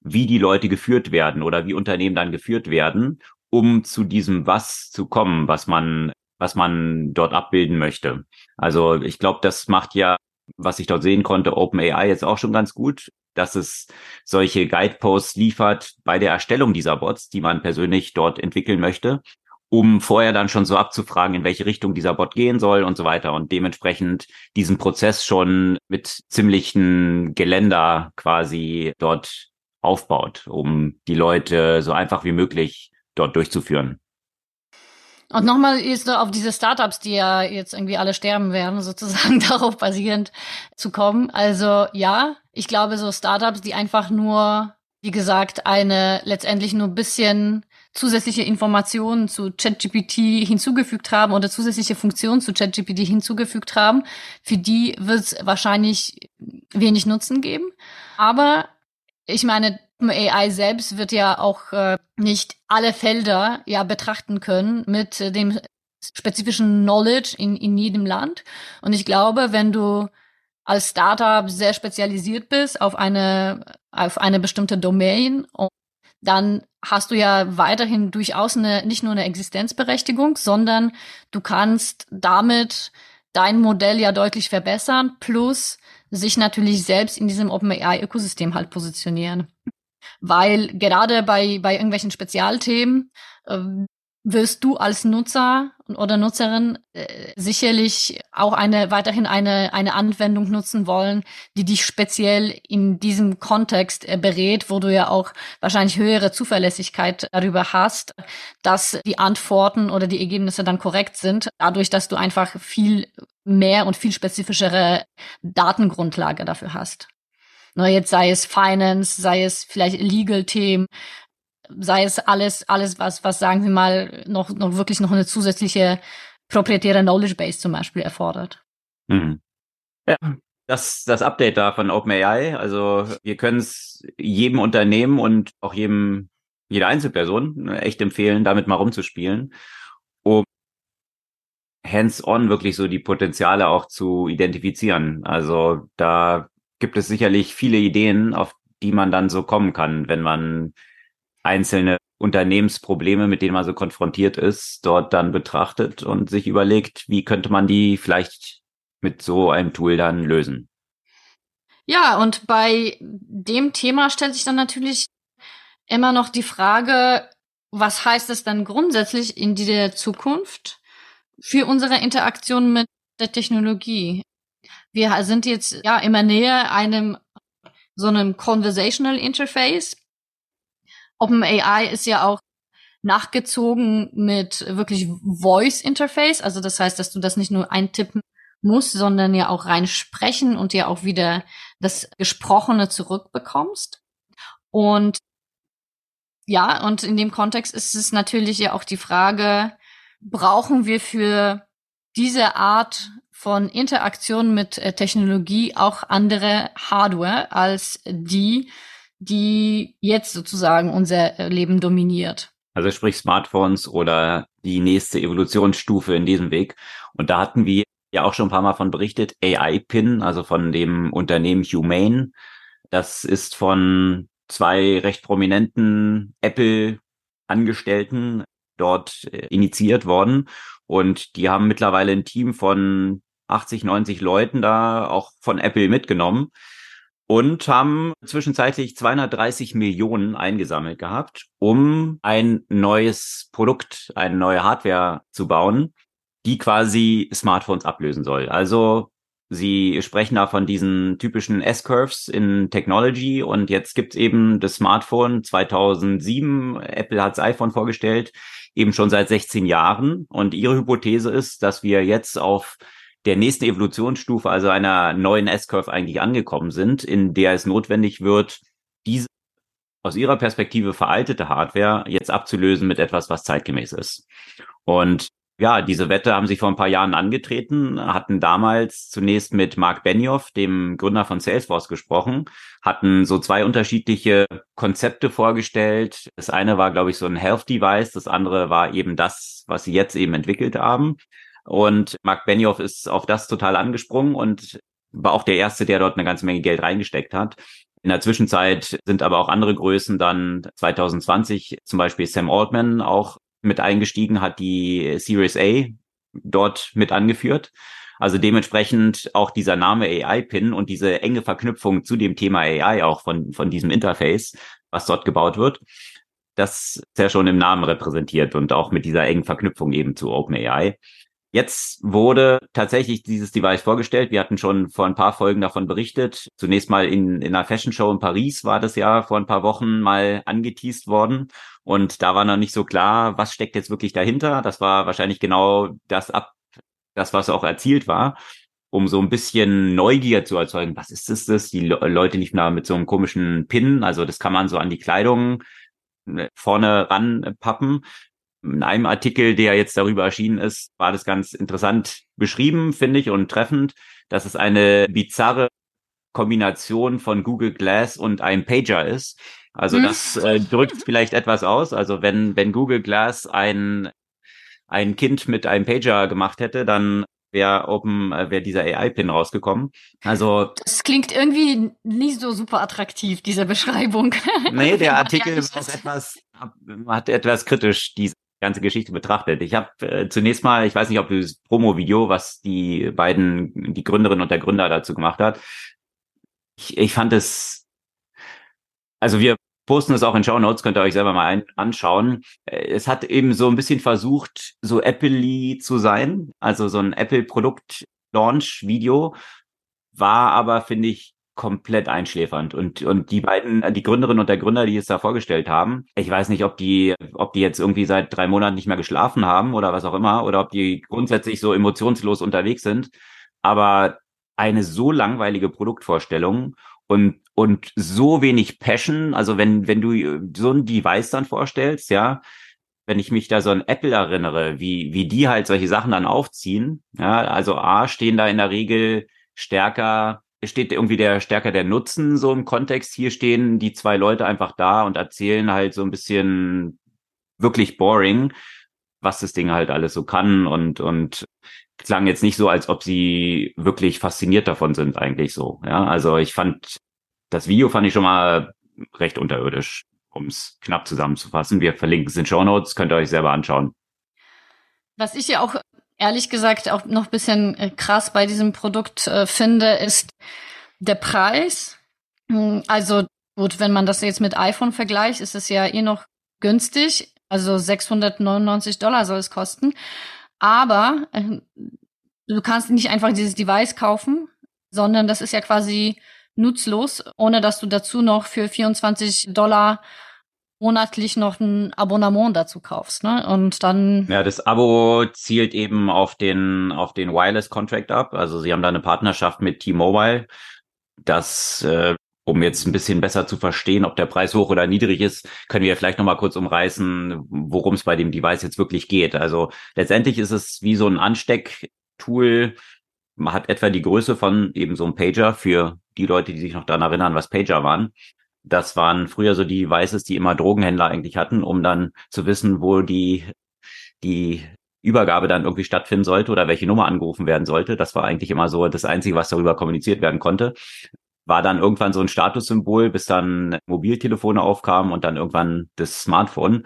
wie die Leute geführt werden oder wie Unternehmen dann geführt werden, um zu diesem was zu kommen, was man was man dort abbilden möchte. Also ich glaube, das macht ja, was ich dort sehen konnte, OpenAI jetzt auch schon ganz gut, dass es solche Guideposts liefert bei der Erstellung dieser Bots, die man persönlich dort entwickeln möchte, um vorher dann schon so abzufragen, in welche Richtung dieser Bot gehen soll und so weiter und dementsprechend diesen Prozess schon mit ziemlichen Geländer quasi dort aufbaut, um die Leute so einfach wie möglich dort durchzuführen. Und nochmal ist auf diese Startups, die ja jetzt irgendwie alle sterben werden, sozusagen darauf basierend zu kommen. Also ja, ich glaube, so Startups, die einfach nur, wie gesagt, eine letztendlich nur bisschen zusätzliche Informationen zu ChatGPT hinzugefügt haben oder zusätzliche Funktionen zu ChatGPT hinzugefügt haben, für die wird es wahrscheinlich wenig Nutzen geben. Aber ich meine, AI selbst wird ja auch äh, nicht alle Felder ja betrachten können mit äh, dem spezifischen Knowledge in, in jedem Land. Und ich glaube, wenn du als Startup sehr spezialisiert bist auf eine, auf eine bestimmte Domain, dann hast du ja weiterhin durchaus eine, nicht nur eine Existenzberechtigung, sondern du kannst damit dein Modell ja deutlich verbessern, plus sich natürlich selbst in diesem OpenAI-Ökosystem halt positionieren weil gerade bei, bei irgendwelchen Spezialthemen, äh, wirst du als Nutzer oder Nutzerin äh, sicherlich auch eine weiterhin eine eine Anwendung nutzen wollen, die dich speziell in diesem Kontext äh, berät, wo du ja auch wahrscheinlich höhere Zuverlässigkeit darüber hast, dass die Antworten oder die Ergebnisse dann korrekt sind, dadurch, dass du einfach viel mehr und viel spezifischere Datengrundlage dafür hast. Ne, jetzt sei es Finance, sei es vielleicht Legal-Themen, sei es alles, alles, was, was sagen wir mal, noch, noch wirklich noch eine zusätzliche proprietäre Knowledge Base zum Beispiel erfordert. Mhm. Ja, das, das Update da von OpenAI, also wir können es jedem Unternehmen und auch jedem, jeder Einzelperson echt empfehlen, damit mal rumzuspielen, um hands-on wirklich so die Potenziale auch zu identifizieren. Also da gibt es sicherlich viele Ideen, auf die man dann so kommen kann, wenn man einzelne Unternehmensprobleme, mit denen man so konfrontiert ist, dort dann betrachtet und sich überlegt, wie könnte man die vielleicht mit so einem Tool dann lösen. Ja, und bei dem Thema stellt sich dann natürlich immer noch die Frage, was heißt es dann grundsätzlich in der Zukunft für unsere Interaktion mit der Technologie? Wir sind jetzt ja immer näher einem so einem Conversational Interface, OpenAI ist ja auch nachgezogen mit wirklich Voice Interface. Also das heißt, dass du das nicht nur eintippen musst, sondern ja auch rein sprechen und ja auch wieder das Gesprochene zurückbekommst. Und ja, und in dem Kontext ist es natürlich ja auch die Frage, brauchen wir für diese Art von Interaktion mit äh, Technologie auch andere Hardware als die, die jetzt sozusagen unser äh, Leben dominiert. Also sprich Smartphones oder die nächste Evolutionsstufe in diesem Weg. Und da hatten wir ja auch schon ein paar Mal von berichtet, AI-Pin, also von dem Unternehmen Humane. Das ist von zwei recht prominenten Apple-Angestellten dort äh, initiiert worden. Und die haben mittlerweile ein Team von 80, 90 Leuten da auch von Apple mitgenommen und haben zwischenzeitlich 230 Millionen eingesammelt gehabt, um ein neues Produkt, eine neue Hardware zu bauen, die quasi Smartphones ablösen soll. Also Sie sprechen da von diesen typischen S-Curves in Technology und jetzt gibt's eben das Smartphone 2007. Apple hat's iPhone vorgestellt, eben schon seit 16 Jahren. Und ihre Hypothese ist, dass wir jetzt auf der nächsten Evolutionsstufe, also einer neuen S-Curve eigentlich angekommen sind, in der es notwendig wird, diese aus ihrer Perspektive veraltete Hardware jetzt abzulösen mit etwas, was zeitgemäß ist. Und ja, diese Wette haben sie vor ein paar Jahren angetreten, hatten damals zunächst mit Mark Benioff, dem Gründer von Salesforce, gesprochen, hatten so zwei unterschiedliche Konzepte vorgestellt. Das eine war, glaube ich, so ein Health Device, das andere war eben das, was sie jetzt eben entwickelt haben. Und Mark Benioff ist auf das total angesprungen und war auch der Erste, der dort eine ganze Menge Geld reingesteckt hat. In der Zwischenzeit sind aber auch andere Größen dann 2020, zum Beispiel Sam Altman, auch mit eingestiegen, hat die Series A dort mit angeführt. Also dementsprechend auch dieser Name AI-Pin und diese enge Verknüpfung zu dem Thema AI auch von, von diesem Interface, was dort gebaut wird, das ist ja schon im Namen repräsentiert und auch mit dieser engen Verknüpfung eben zu OpenAI. Jetzt wurde tatsächlich dieses Device vorgestellt. Wir hatten schon vor ein paar Folgen davon berichtet. Zunächst mal in, in einer Fashion Show in Paris war das ja vor ein paar Wochen mal angeteased worden. Und da war noch nicht so klar, was steckt jetzt wirklich dahinter. Das war wahrscheinlich genau das ab, das, was auch erzielt war, um so ein bisschen Neugier zu erzeugen. Was ist das? das? Die Leute liefen da mit so einem komischen Pin. Also das kann man so an die Kleidung äh, vorne ranpappen in einem Artikel, der jetzt darüber erschienen ist, war das ganz interessant beschrieben, finde ich, und treffend, dass es eine bizarre Kombination von Google Glass und einem Pager ist. Also hm. das äh, drückt vielleicht etwas aus. Also wenn, wenn Google Glass ein, ein Kind mit einem Pager gemacht hätte, dann wäre Open, äh, wäre dieser AI-Pin rausgekommen. Also das klingt irgendwie nicht so super attraktiv, diese Beschreibung. Nee, der Artikel ist etwas, hat etwas kritisch diese ganze Geschichte betrachtet. Ich habe äh, zunächst mal, ich weiß nicht, ob du das Promo-Video, was die beiden, die Gründerin und der Gründer dazu gemacht hat, ich, ich fand es, also wir posten es auch in Show Notes, könnt ihr euch selber mal ein, anschauen. Äh, es hat eben so ein bisschen versucht, so Apple-y zu sein, also so ein Apple-Produkt-Launch-Video, war aber, finde ich, komplett einschläfernd. Und, und die beiden, die Gründerin und der Gründer, die es da vorgestellt haben, ich weiß nicht, ob die, ob die jetzt irgendwie seit drei Monaten nicht mehr geschlafen haben oder was auch immer, oder ob die grundsätzlich so emotionslos unterwegs sind. Aber eine so langweilige Produktvorstellung und und so wenig Passion, also wenn wenn du so ein Device dann vorstellst, ja, wenn ich mich da so an Apple erinnere, wie wie die halt solche Sachen dann aufziehen, ja, also A stehen da in der Regel stärker steht irgendwie der stärker der Nutzen so im Kontext. Hier stehen die zwei Leute einfach da und erzählen halt so ein bisschen wirklich boring, was das Ding halt alles so kann und und klang jetzt nicht so, als ob sie wirklich fasziniert davon sind, eigentlich so. Ja, also ich fand, das Video fand ich schon mal recht unterirdisch, um es knapp zusammenzufassen. Wir verlinken es in Show Notes, könnt ihr euch selber anschauen. Was ich ja auch ehrlich gesagt auch noch bisschen äh, krass bei diesem Produkt äh, finde, ist der Preis. Hm, also gut, wenn man das jetzt mit iPhone vergleicht, ist es ja eh noch günstig. Also 699 Dollar soll es kosten. Aber äh, du kannst nicht einfach dieses Device kaufen, sondern das ist ja quasi nutzlos, ohne dass du dazu noch für 24 Dollar monatlich noch ein Abonnement dazu kaufst, ne? Und dann. Ja, das Abo zielt eben auf den, auf den Wireless Contract ab. Also sie haben da eine Partnerschaft mit T-Mobile. Das äh, um jetzt ein bisschen besser zu verstehen, ob der Preis hoch oder niedrig ist, können wir vielleicht noch mal kurz umreißen, worum es bei dem Device jetzt wirklich geht. Also letztendlich ist es wie so ein Anstecktool. Man hat etwa die Größe von eben so einem Pager für die Leute, die sich noch daran erinnern, was Pager waren. Das waren früher so die Devices, die immer Drogenhändler eigentlich hatten, um dann zu wissen, wo die, die Übergabe dann irgendwie stattfinden sollte oder welche Nummer angerufen werden sollte. Das war eigentlich immer so das Einzige, was darüber kommuniziert werden konnte war dann irgendwann so ein Statussymbol, bis dann Mobiltelefone aufkamen und dann irgendwann das Smartphone.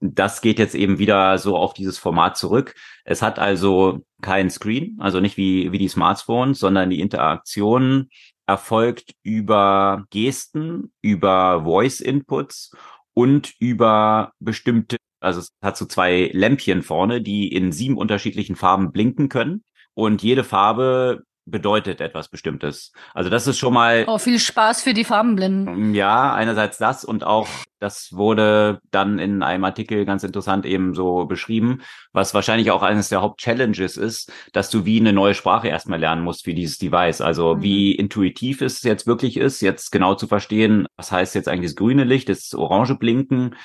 Das geht jetzt eben wieder so auf dieses Format zurück. Es hat also kein Screen, also nicht wie, wie die Smartphones, sondern die Interaktion erfolgt über Gesten, über Voice Inputs und über bestimmte, also es hat so zwei Lämpchen vorne, die in sieben unterschiedlichen Farben blinken können. Und jede Farbe bedeutet etwas Bestimmtes. Also das ist schon mal. Oh, viel Spaß für die Farbenblinden. Mm, ja, einerseits das und auch, das wurde dann in einem Artikel ganz interessant eben so beschrieben, was wahrscheinlich auch eines der Hauptchallenges ist, dass du wie eine neue Sprache erstmal lernen musst für dieses Device. Also mhm. wie intuitiv es jetzt wirklich ist, jetzt genau zu verstehen, was heißt jetzt eigentlich das grüne Licht, das orange Blinken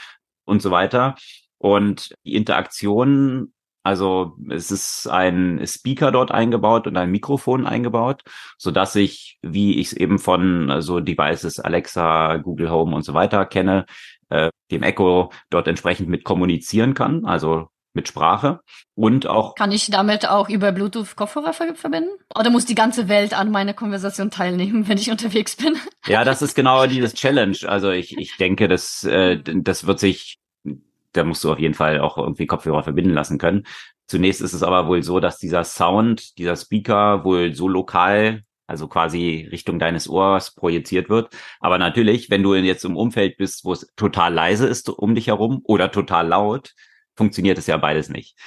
und so weiter. Und die Interaktion also es ist ein Speaker dort eingebaut und ein Mikrofon eingebaut, so dass ich, wie ich es eben von so Devices Alexa, Google Home und so weiter kenne, äh, dem Echo dort entsprechend mit kommunizieren kann, also mit Sprache und auch. Kann ich damit auch über Bluetooth Kopfhörer verbinden? Oder muss die ganze Welt an meiner Konversation teilnehmen, wenn ich unterwegs bin? Ja, das ist genau dieses Challenge. Also ich, ich denke, das, äh, das wird sich da musst du auf jeden Fall auch irgendwie Kopfhörer verbinden lassen können. Zunächst ist es aber wohl so, dass dieser Sound, dieser Speaker wohl so lokal, also quasi Richtung deines Ohrs projiziert wird. Aber natürlich, wenn du jetzt im Umfeld bist, wo es total leise ist um dich herum oder total laut, funktioniert es ja beides nicht.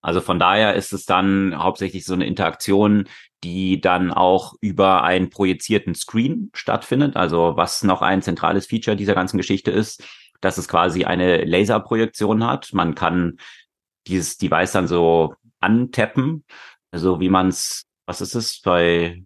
Also von daher ist es dann hauptsächlich so eine Interaktion, die dann auch über einen projizierten Screen stattfindet. Also was noch ein zentrales Feature dieser ganzen Geschichte ist, dass es quasi eine Laserprojektion hat. Man kann dieses Device dann so antappen, so wie man es, was ist es, bei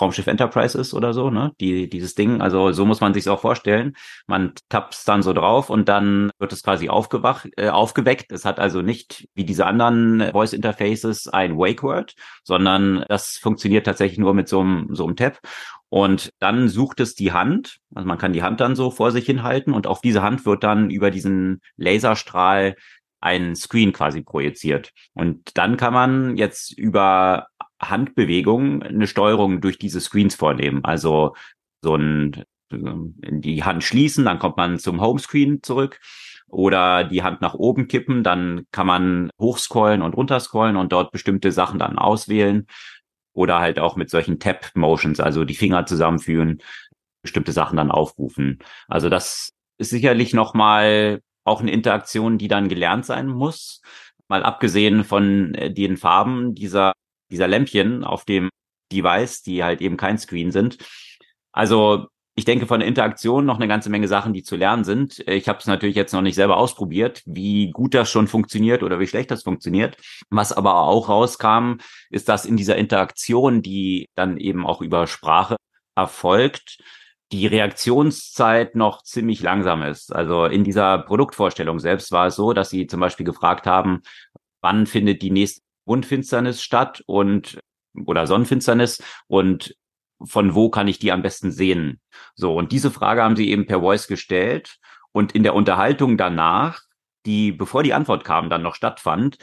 Raumschiff Enterprise ist oder so, ne? Die, dieses Ding. Also so muss man sich auch vorstellen. Man tappt dann so drauf und dann wird es quasi aufgewacht, äh, aufgeweckt. Es hat also nicht wie diese anderen Voice Interfaces ein Wake Word, sondern das funktioniert tatsächlich nur mit so einem, so einem Tab. Und dann sucht es die Hand, also man kann die Hand dann so vor sich hinhalten und auf diese Hand wird dann über diesen Laserstrahl ein Screen quasi projiziert. Und dann kann man jetzt über Handbewegungen eine Steuerung durch diese Screens vornehmen. Also so ein die Hand schließen, dann kommt man zum Homescreen zurück oder die Hand nach oben kippen, dann kann man hochscrollen und runterscrollen und dort bestimmte Sachen dann auswählen oder halt auch mit solchen Tap Motions, also die Finger zusammenführen, bestimmte Sachen dann aufrufen. Also das ist sicherlich nochmal auch eine Interaktion, die dann gelernt sein muss. Mal abgesehen von äh, den Farben dieser, dieser Lämpchen auf dem Device, die halt eben kein Screen sind. Also ich denke von der Interaktion noch eine ganze Menge Sachen, die zu lernen sind. Ich habe es natürlich jetzt noch nicht selber ausprobiert, wie gut das schon funktioniert oder wie schlecht das funktioniert. Was aber auch rauskam, ist, dass in dieser Interaktion, die dann eben auch über Sprache erfolgt, die Reaktionszeit noch ziemlich langsam ist. Also in dieser Produktvorstellung selbst war es so, dass sie zum Beispiel gefragt haben, wann findet die nächste Mondfinsternis statt und oder Sonnenfinsternis und von wo kann ich die am besten sehen? So, und diese Frage haben sie eben per Voice gestellt. Und in der Unterhaltung danach, die, bevor die Antwort kam, dann noch stattfand,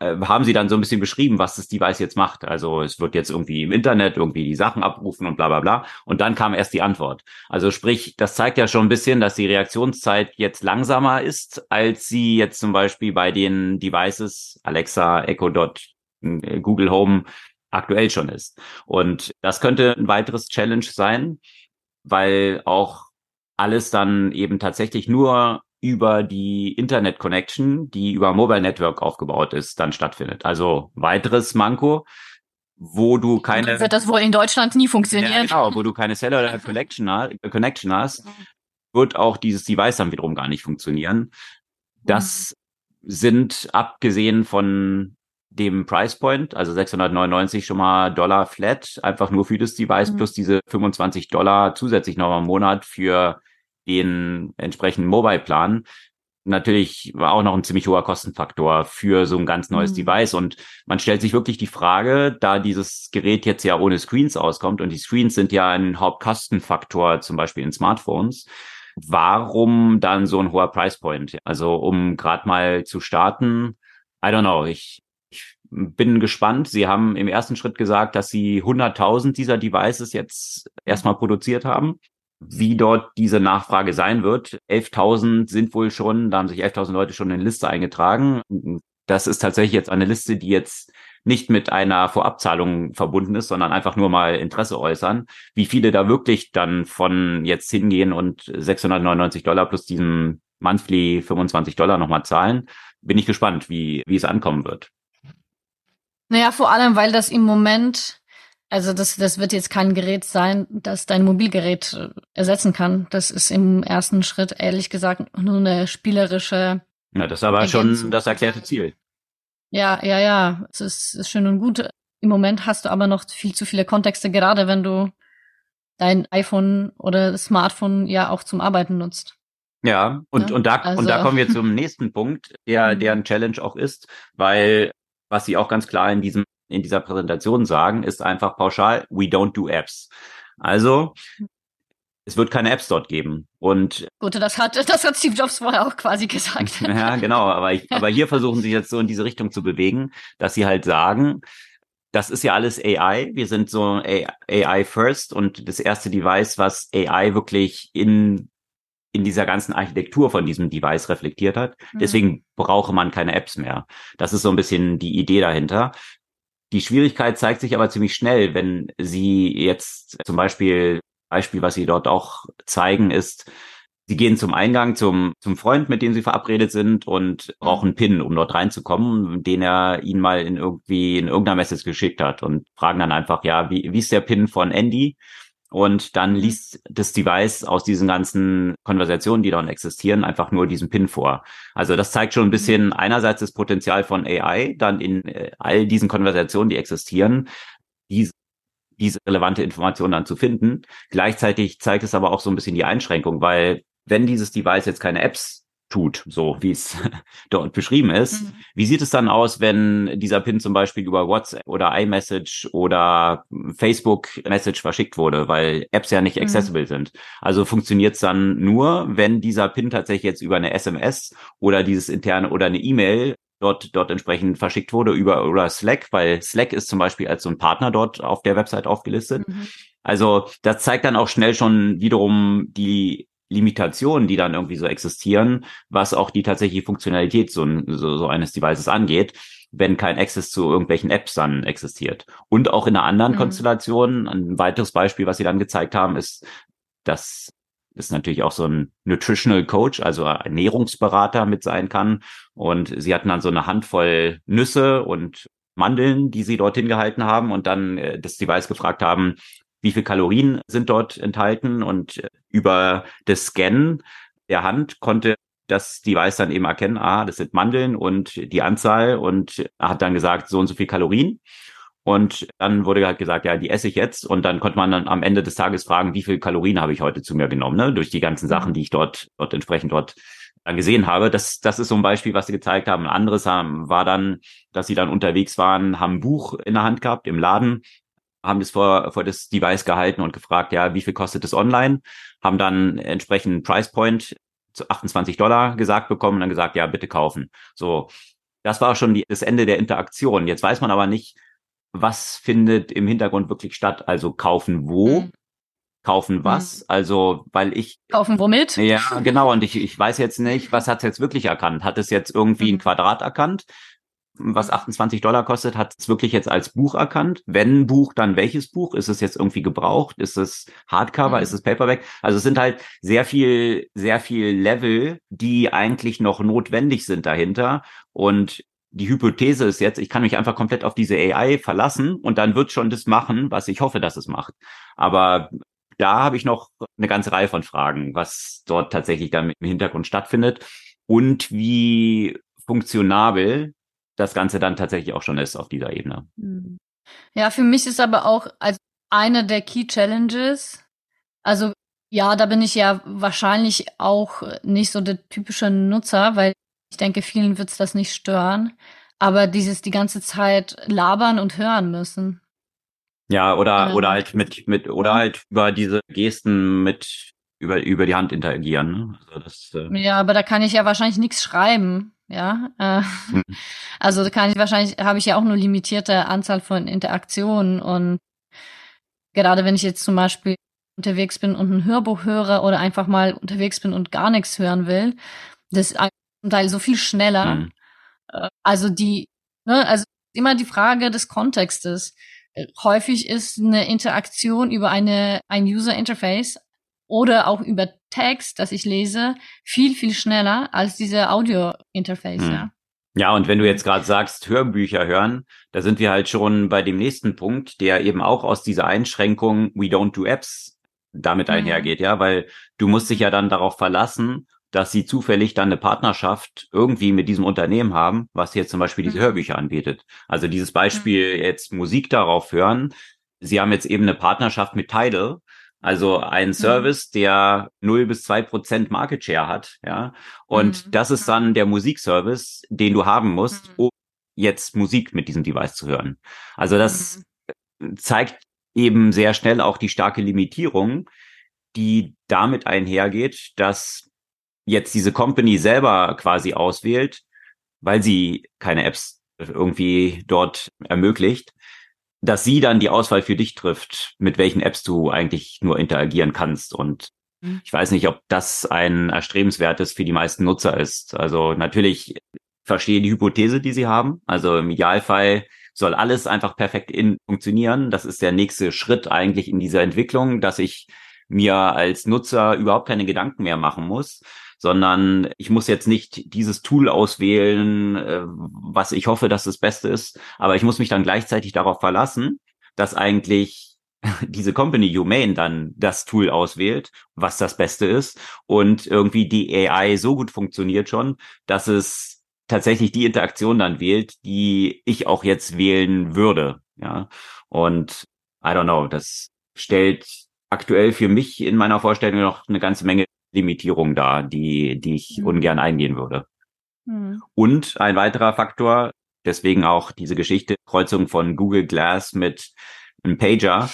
äh, haben sie dann so ein bisschen beschrieben, was das Device jetzt macht. Also es wird jetzt irgendwie im Internet irgendwie die Sachen abrufen und bla bla bla. Und dann kam erst die Antwort. Also sprich, das zeigt ja schon ein bisschen, dass die Reaktionszeit jetzt langsamer ist, als sie jetzt zum Beispiel bei den Devices Alexa, Echo Dot, äh, Google Home aktuell schon ist. Und das könnte ein weiteres Challenge sein, weil auch alles dann eben tatsächlich nur über die Internet Connection, die über Mobile Network aufgebaut ist, dann stattfindet. Also weiteres Manko, wo du keine. Wird das wohl in Deutschland nie funktionieren? Ja, genau, wo du keine Cellular Connection, hast, wird auch dieses Device dann wiederum gar nicht funktionieren. Das mhm. sind abgesehen von dem Price Point, also 699 schon mal Dollar flat, einfach nur für das Device, mhm. plus diese 25 Dollar zusätzlich noch im Monat für den entsprechenden Mobile-Plan. Natürlich war auch noch ein ziemlich hoher Kostenfaktor für so ein ganz neues mhm. Device. Und man stellt sich wirklich die Frage, da dieses Gerät jetzt ja ohne Screens auskommt und die Screens sind ja ein Hauptkostenfaktor, zum Beispiel in Smartphones, warum dann so ein hoher Price Point? Also um gerade mal zu starten, I don't know, ich bin gespannt. Sie haben im ersten Schritt gesagt, dass sie 100.000 dieser Devices jetzt erstmal produziert haben. Wie dort diese Nachfrage sein wird. 11.000 sind wohl schon, da haben sich 11.000 Leute schon in Liste eingetragen. Das ist tatsächlich jetzt eine Liste, die jetzt nicht mit einer Vorabzahlung verbunden ist, sondern einfach nur mal Interesse äußern. Wie viele da wirklich dann von jetzt hingehen und 699 Dollar plus diesen monthly 25 Dollar nochmal zahlen, bin ich gespannt, wie, wie es ankommen wird. Naja, vor allem, weil das im Moment, also das, das wird jetzt kein Gerät sein, das dein Mobilgerät äh, ersetzen kann. Das ist im ersten Schritt, ehrlich gesagt, nur eine spielerische. Ja, das ist aber Ergänzung. schon das erklärte Ziel. Ja, ja, ja. Es ist, ist schön und gut. Im Moment hast du aber noch viel zu viele Kontexte, gerade wenn du dein iPhone oder Smartphone ja auch zum Arbeiten nutzt. Ja, und, ja? und da, also. und da kommen wir zum nächsten Punkt, der, der ein Challenge auch ist, weil was sie auch ganz klar in diesem, in dieser Präsentation sagen, ist einfach pauschal, we don't do apps. Also, es wird keine Apps dort geben. Und Gut, das hat, das hat Steve Jobs vorher auch quasi gesagt. ja, genau. Aber, ich, aber hier versuchen sie jetzt so in diese Richtung zu bewegen, dass sie halt sagen, das ist ja alles AI. Wir sind so AI first und das erste Device, was AI wirklich in in dieser ganzen Architektur von diesem Device reflektiert hat. Mhm. Deswegen brauche man keine Apps mehr. Das ist so ein bisschen die Idee dahinter. Die Schwierigkeit zeigt sich aber ziemlich schnell, wenn Sie jetzt zum Beispiel, Beispiel, was Sie dort auch zeigen, ist, Sie gehen zum Eingang zum, zum Freund, mit dem Sie verabredet sind und mhm. brauchen einen PIN, um dort reinzukommen, den er Ihnen mal in irgendwie in irgendeiner Message geschickt hat und fragen dann einfach, ja, wie, wie ist der PIN von Andy? Und dann liest das Device aus diesen ganzen Konversationen, die dann existieren, einfach nur diesen PIN vor. Also das zeigt schon ein bisschen einerseits das Potenzial von AI, dann in äh, all diesen Konversationen, die existieren, diese, diese relevante Information dann zu finden. Gleichzeitig zeigt es aber auch so ein bisschen die Einschränkung, weil wenn dieses Device jetzt keine Apps tut, so wie es dort beschrieben ist. Mhm. Wie sieht es dann aus, wenn dieser Pin zum Beispiel über WhatsApp oder iMessage oder Facebook Message verschickt wurde, weil Apps ja nicht mhm. accessible sind? Also funktioniert es dann nur, wenn dieser Pin tatsächlich jetzt über eine SMS oder dieses interne oder eine E-Mail dort, dort entsprechend verschickt wurde über oder Slack, weil Slack ist zum Beispiel als so ein Partner dort auf der Website aufgelistet. Mhm. Also das zeigt dann auch schnell schon wiederum die Limitationen, die dann irgendwie so existieren, was auch die tatsächliche Funktionalität so, so, so eines Devices angeht, wenn kein Access zu irgendwelchen Apps dann existiert. Und auch in einer anderen mhm. Konstellation, ein weiteres Beispiel, was sie dann gezeigt haben, ist, dass ist natürlich auch so ein Nutritional Coach, also Ernährungsberater mit sein kann. Und sie hatten dann so eine Handvoll Nüsse und Mandeln, die sie dorthin gehalten haben und dann äh, das Device gefragt haben, wie viel Kalorien sind dort enthalten und äh, über das Scannen der Hand konnte das Device dann eben erkennen, ah, das sind Mandeln und die Anzahl und hat dann gesagt, so und so viel Kalorien. Und dann wurde halt gesagt, ja, die esse ich jetzt. Und dann konnte man dann am Ende des Tages fragen, wie viel Kalorien habe ich heute zu mir genommen, ne? Durch die ganzen Sachen, mhm. die ich dort, dort entsprechend dort dann gesehen habe. Das, das ist so ein Beispiel, was sie gezeigt haben. Ein anderes haben, war dann, dass sie dann unterwegs waren, haben ein Buch in der Hand gehabt im Laden, haben das vor, vor das Device gehalten und gefragt, ja, wie viel kostet es online? Haben dann entsprechend Price Point zu 28 Dollar gesagt bekommen und dann gesagt, ja, bitte kaufen. So. Das war schon die, das Ende der Interaktion. Jetzt weiß man aber nicht, was findet im Hintergrund wirklich statt. Also kaufen wo, mhm. kaufen was. Mhm. Also, weil ich. Kaufen womit? Ja, genau. Und ich, ich weiß jetzt nicht, was hat es jetzt wirklich erkannt? Hat es jetzt irgendwie mhm. ein Quadrat erkannt? Was 28 Dollar kostet, hat es wirklich jetzt als Buch erkannt. Wenn Buch, dann welches Buch? Ist es jetzt irgendwie gebraucht? Ist es Hardcover? Mhm. Ist es Paperback? Also es sind halt sehr viel, sehr viel Level, die eigentlich noch notwendig sind dahinter. Und die Hypothese ist jetzt, ich kann mich einfach komplett auf diese AI verlassen und dann wird schon das machen, was ich hoffe, dass es macht. Aber da habe ich noch eine ganze Reihe von Fragen, was dort tatsächlich dann im Hintergrund stattfindet und wie funktionabel das Ganze dann tatsächlich auch schon ist auf dieser Ebene. Hm. Ja, für mich ist aber auch als eine der Key Challenges, also ja, da bin ich ja wahrscheinlich auch nicht so der typische Nutzer, weil ich denke, vielen wird es das nicht stören. Aber dieses die ganze Zeit labern und hören müssen. Ja, oder, ähm, oder halt mit, mit, oder halt über diese Gesten mit, über, über die Hand interagieren. Ne? Also das, äh ja, aber da kann ich ja wahrscheinlich nichts schreiben. Ja, äh, mhm. also da kann ich wahrscheinlich, habe ich ja auch nur limitierte Anzahl von Interaktionen und gerade wenn ich jetzt zum Beispiel unterwegs bin und ein Hörbuch höre oder einfach mal unterwegs bin und gar nichts hören will, das ist zum Teil so viel schneller. Mhm. Also die, ne, also immer die Frage des Kontextes. Äh, häufig ist eine Interaktion über eine, ein User Interface oder auch über Text, das ich lese, viel, viel schneller als diese Audio-Interface, mhm. ja. Ja, und wenn du jetzt gerade sagst, Hörbücher hören, da sind wir halt schon bei dem nächsten Punkt, der eben auch aus dieser Einschränkung We don't do apps damit mhm. einhergeht, ja, weil du musst dich ja dann darauf verlassen, dass sie zufällig dann eine Partnerschaft irgendwie mit diesem Unternehmen haben, was jetzt zum Beispiel diese mhm. Hörbücher anbietet. Also dieses Beispiel mhm. jetzt Musik darauf hören. Sie haben jetzt eben eine Partnerschaft mit Tidal, also ein mhm. Service, der 0 bis zwei Prozent Market Share hat, ja. Und mhm. das ist dann der Musikservice, den du haben musst, um jetzt Musik mit diesem Device zu hören. Also das zeigt eben sehr schnell auch die starke Limitierung, die damit einhergeht, dass jetzt diese Company selber quasi auswählt, weil sie keine Apps irgendwie dort ermöglicht, dass sie dann die Auswahl für dich trifft, mit welchen Apps du eigentlich nur interagieren kannst. Und mhm. ich weiß nicht, ob das ein erstrebenswertes für die meisten Nutzer ist. Also natürlich verstehe die Hypothese, die sie haben. Also im Idealfall soll alles einfach perfekt in funktionieren. Das ist der nächste Schritt eigentlich in dieser Entwicklung, dass ich mir als Nutzer überhaupt keine Gedanken mehr machen muss, sondern ich muss jetzt nicht dieses Tool auswählen, äh, was ich hoffe, dass das Beste ist, aber ich muss mich dann gleichzeitig darauf verlassen, dass eigentlich diese Company Humane dann das Tool auswählt, was das Beste ist und irgendwie die AI so gut funktioniert schon, dass es tatsächlich die Interaktion dann wählt, die ich auch jetzt wählen würde, ja. Und I don't know, das stellt aktuell für mich in meiner Vorstellung noch eine ganze Menge Limitierung da, die, die ich mhm. ungern eingehen würde. Mhm. Und ein weiterer Faktor, deswegen auch diese Geschichte, Kreuzung von Google Glass mit einem Pager.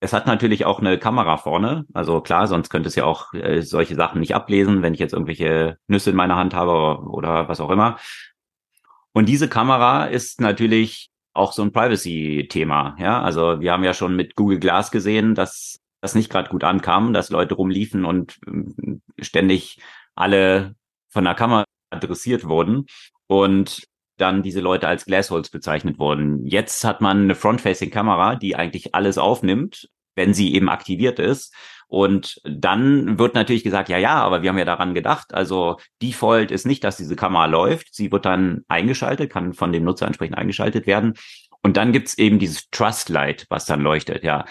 Es hat natürlich auch eine Kamera vorne. Also klar, sonst könnte es ja auch äh, solche Sachen nicht ablesen, wenn ich jetzt irgendwelche Nüsse in meiner Hand habe oder was auch immer. Und diese Kamera ist natürlich auch so ein Privacy-Thema. Ja, also wir haben ja schon mit Google Glass gesehen, dass das nicht gerade gut ankam, dass Leute rumliefen und ähm, ständig alle von der Kamera adressiert wurden und dann diese Leute als Glassholes bezeichnet wurden. Jetzt hat man eine Front-Facing-Kamera, die eigentlich alles aufnimmt, wenn sie eben aktiviert ist Und dann wird natürlich gesagt, ja, ja, aber wir haben ja daran gedacht. Also Default ist nicht, dass diese Kamera läuft. Sie wird dann eingeschaltet, kann von dem Nutzer entsprechend eingeschaltet werden. Und dann gibt's eben dieses Trust Light, was dann leuchtet, ja.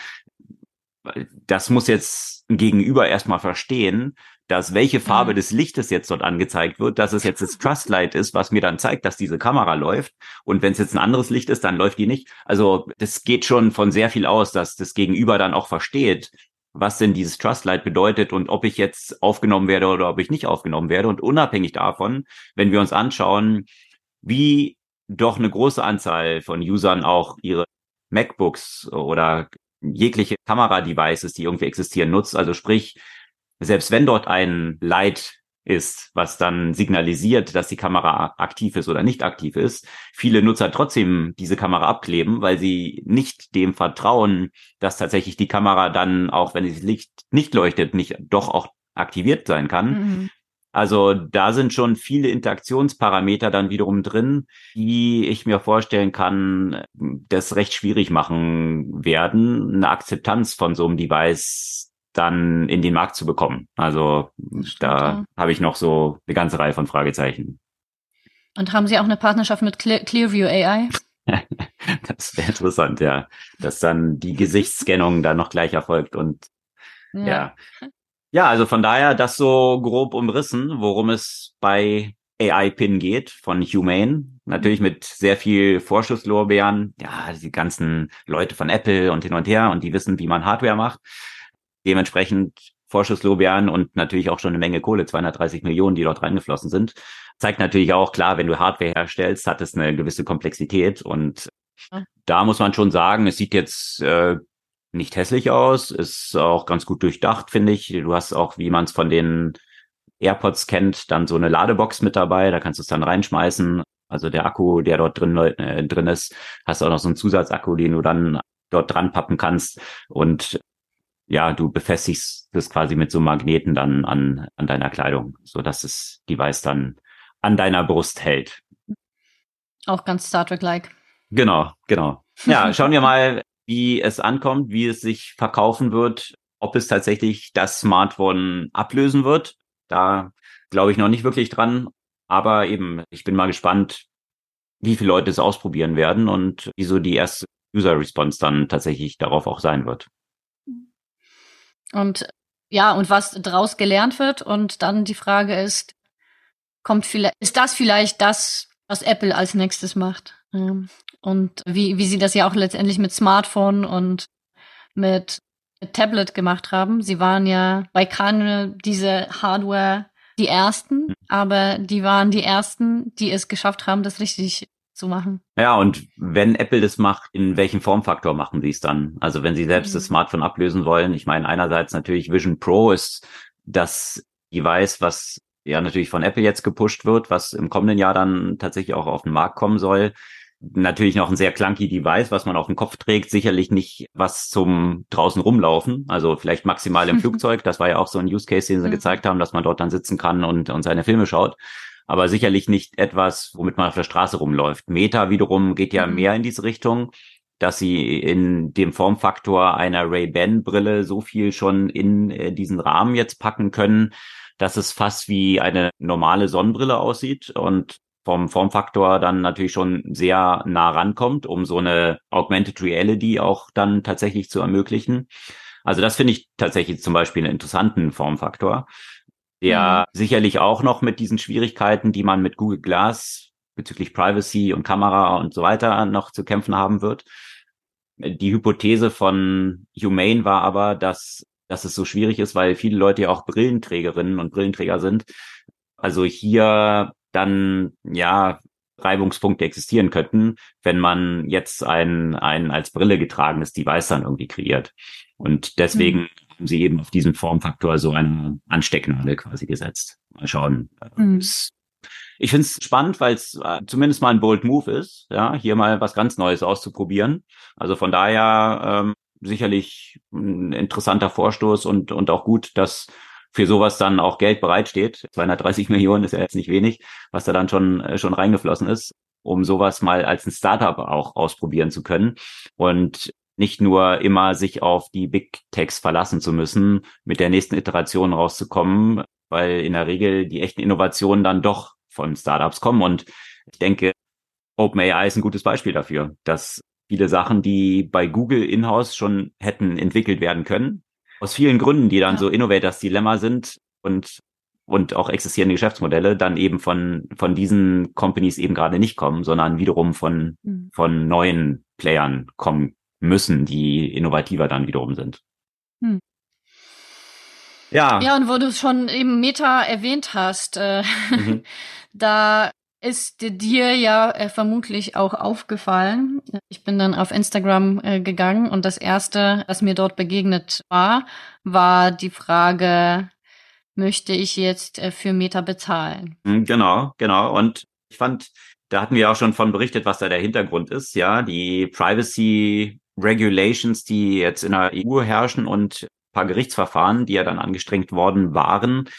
Das muss jetzt ein Gegenüber erstmal verstehen, dass welche Farbe mhm. des Lichtes jetzt dort angezeigt wird, dass es jetzt das Trustlight ist, was mir dann zeigt, dass diese Kamera läuft. Und wenn es jetzt ein anderes Licht ist, dann läuft die nicht. Also das geht schon von sehr viel aus, dass das Gegenüber dann auch versteht, was denn dieses Trustlight bedeutet und ob ich jetzt aufgenommen werde oder ob ich nicht aufgenommen werde. Und unabhängig davon, wenn wir uns anschauen, wie doch eine große Anzahl von Usern auch ihre MacBooks oder jegliche Kameradevices, die irgendwie existieren, nutzt. Also sprich, selbst wenn dort ein Light ist, was dann signalisiert, dass die Kamera aktiv ist oder nicht aktiv ist, viele Nutzer trotzdem diese Kamera abkleben, weil sie nicht dem vertrauen, dass tatsächlich die Kamera dann, auch wenn das Licht nicht leuchtet, nicht doch auch aktiviert sein kann. Mhm. Also da sind schon viele Interaktionsparameter dann wiederum drin, die ich mir vorstellen kann, das recht schwierig machen werden, eine Akzeptanz von so einem Device dann in den Markt zu bekommen. Also da ja. habe ich noch so eine ganze Reihe von Fragezeichen. Und haben Sie auch eine Partnerschaft mit Clear Clearview AI? das wäre interessant, ja. Dass dann die Gesichtsscannung dann noch gleich erfolgt und ja. ja. Ja, also von daher das so grob umrissen, worum es bei AI-Pin geht von Humane. Natürlich mit sehr viel Vorschusslorbeeren. Ja, die ganzen Leute von Apple und hin und her und die wissen, wie man Hardware macht. Dementsprechend Vorschusslorbeeren und natürlich auch schon eine Menge Kohle, 230 Millionen, die dort reingeflossen sind. Zeigt natürlich auch, klar, wenn du Hardware herstellst, hat es eine gewisse Komplexität und ja. da muss man schon sagen, es sieht jetzt äh, nicht hässlich aus, ist auch ganz gut durchdacht, finde ich. Du hast auch, wie man es von den AirPods kennt, dann so eine Ladebox mit dabei, da kannst du es dann reinschmeißen. Also der Akku, der dort drin, äh, drin ist, hast auch noch so einen Zusatzakku, den du dann dort dran pappen kannst. Und ja, du befestigst das quasi mit so Magneten dann an, an deiner Kleidung, so dass das Device dann an deiner Brust hält. Auch ganz Star Trek-like. Genau, genau. Ja, schauen wir mal, wie es ankommt, wie es sich verkaufen wird, ob es tatsächlich das Smartphone ablösen wird. Da glaube ich noch nicht wirklich dran. Aber eben, ich bin mal gespannt, wie viele Leute es ausprobieren werden und wieso die erste User-Response dann tatsächlich darauf auch sein wird. Und ja, und was daraus gelernt wird. Und dann die Frage ist, kommt vielleicht, ist das vielleicht das, was Apple als nächstes macht? Und wie, wie sie das ja auch letztendlich mit Smartphone und mit, Tablet gemacht haben. Sie waren ja bei keine diese Hardware die ersten, hm. aber die waren die ersten, die es geschafft haben, das richtig zu machen. Ja, und wenn Apple das macht, in welchem Formfaktor machen sie es dann? Also wenn sie selbst mhm. das Smartphone ablösen wollen, ich meine, einerseits natürlich Vision Pro ist das Device, was ja natürlich von Apple jetzt gepusht wird, was im kommenden Jahr dann tatsächlich auch auf den Markt kommen soll. Natürlich noch ein sehr clunky Device, was man auf dem Kopf trägt, sicherlich nicht was zum draußen rumlaufen, also vielleicht maximal im Flugzeug. Das war ja auch so ein Use Case, den sie mhm. gezeigt haben, dass man dort dann sitzen kann und, und seine Filme schaut aber sicherlich nicht etwas, womit man auf der Straße rumläuft. Meta wiederum geht ja mhm. mehr in diese Richtung, dass sie in dem Formfaktor einer Ray-Ban-Brille so viel schon in äh, diesen Rahmen jetzt packen können, dass es fast wie eine normale Sonnenbrille aussieht und vom Formfaktor dann natürlich schon sehr nah rankommt, um so eine Augmented Reality auch dann tatsächlich zu ermöglichen. Also das finde ich tatsächlich zum Beispiel einen interessanten Formfaktor der mhm. sicherlich auch noch mit diesen Schwierigkeiten, die man mit Google Glass bezüglich Privacy und Kamera und so weiter noch zu kämpfen haben wird. Die Hypothese von Humane war aber, dass, dass es so schwierig ist, weil viele Leute ja auch Brillenträgerinnen und Brillenträger sind. Also hier dann, ja, Reibungspunkte existieren könnten, wenn man jetzt ein, ein als Brille getragenes Device dann irgendwie kreiert. Und deswegen mhm haben sie eben auf diesen Formfaktor so eine Anstecknadel quasi gesetzt. Mal schauen. Mhm. Ich finde es spannend, weil es äh, zumindest mal ein bold Move ist, ja, hier mal was ganz Neues auszuprobieren. Also von daher ähm, sicherlich ein interessanter Vorstoß und, und auch gut, dass für sowas dann auch Geld bereitsteht. 230 Millionen ist ja jetzt nicht wenig, was da dann schon, äh, schon reingeflossen ist, um sowas mal als ein Startup auch ausprobieren zu können. Und nicht nur immer sich auf die Big Techs verlassen zu müssen, mit der nächsten Iteration rauszukommen, weil in der Regel die echten Innovationen dann doch von Startups kommen. Und ich denke, OpenAI ist ein gutes Beispiel dafür, dass viele Sachen, die bei Google in-house schon hätten entwickelt werden können, aus vielen Gründen, die dann ja. so Innovators Dilemma sind und und auch existierende Geschäftsmodelle dann eben von von diesen Companies eben gerade nicht kommen, sondern wiederum von mhm. von neuen Playern kommen müssen, die innovativer dann wiederum sind. Mhm. Ja. Ja, und wo du schon eben Meta erwähnt hast, äh, mhm. da ist dir ja äh, vermutlich auch aufgefallen. Ich bin dann auf Instagram äh, gegangen und das erste, was mir dort begegnet war, war die Frage, möchte ich jetzt äh, für Meta bezahlen? Hm, genau, genau. Und ich fand, da hatten wir auch schon von berichtet, was da der Hintergrund ist. Ja, die Privacy Regulations, die jetzt in der EU herrschen und paar Gerichtsverfahren, die ja dann angestrengt worden waren.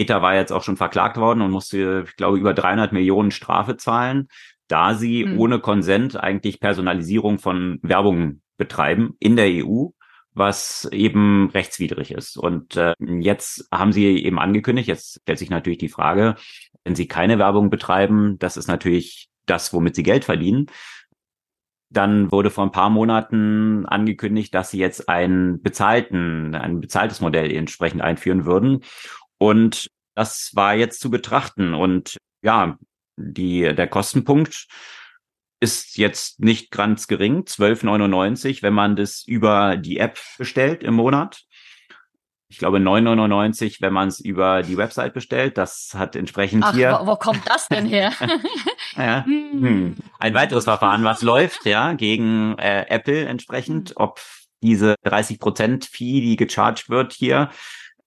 Meta war jetzt auch schon verklagt worden und musste, ich glaube, über 300 Millionen Strafe zahlen, da sie mhm. ohne Konsent eigentlich Personalisierung von Werbung betreiben in der EU, was eben rechtswidrig ist. Und äh, jetzt haben sie eben angekündigt, jetzt stellt sich natürlich die Frage, wenn sie keine Werbung betreiben, das ist natürlich das, womit sie Geld verdienen. Dann wurde vor ein paar Monaten angekündigt, dass sie jetzt einen bezahlten, ein bezahltes Modell entsprechend einführen würden. Und das war jetzt zu betrachten. Und ja, die, der Kostenpunkt ist jetzt nicht ganz gering, 12,99, wenn man das über die App bestellt im Monat ich glaube 9,99, wenn man es über die Website bestellt. Das hat entsprechend Ach, hier. Wo, wo kommt das denn her? ja, hm. hm. Ein weiteres Verfahren, was läuft, ja, gegen äh, Apple entsprechend, hm. ob diese 30 Prozent Fee, die gecharged wird hier,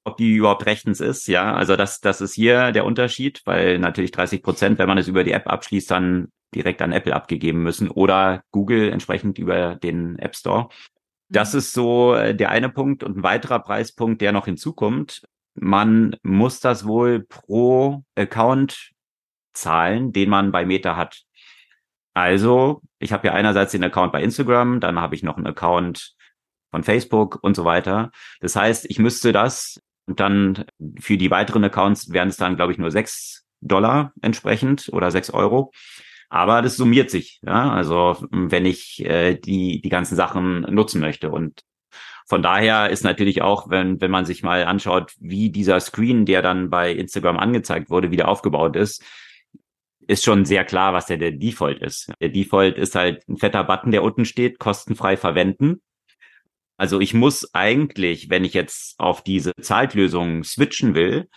ob die überhaupt rechtens ist, ja. Also das, das ist hier der Unterschied, weil natürlich 30 Prozent, wenn man es über die App abschließt, dann direkt an Apple abgegeben müssen oder Google entsprechend über den App Store. Das mhm. ist so äh, der eine Punkt. Und ein weiterer Preispunkt, der noch hinzukommt. Man muss das wohl pro Account zahlen, den man bei Meta hat. Also, ich habe ja einerseits den Account bei Instagram, dann habe ich noch einen Account von Facebook und so weiter. Das heißt, ich müsste das und dann für die weiteren Accounts wären es dann, glaube ich, nur sechs Dollar entsprechend oder sechs Euro. Aber das summiert sich, ja. Also wenn ich äh, die, die ganzen Sachen nutzen möchte. Und von daher ist natürlich auch, wenn, wenn man sich mal anschaut, wie dieser Screen, der dann bei Instagram angezeigt wurde, wieder aufgebaut ist, ist schon sehr klar, was der, der Default ist. Der Default ist halt ein fetter Button, der unten steht, kostenfrei verwenden. Also ich muss eigentlich, wenn ich jetzt auf diese Zeitlösung switchen will,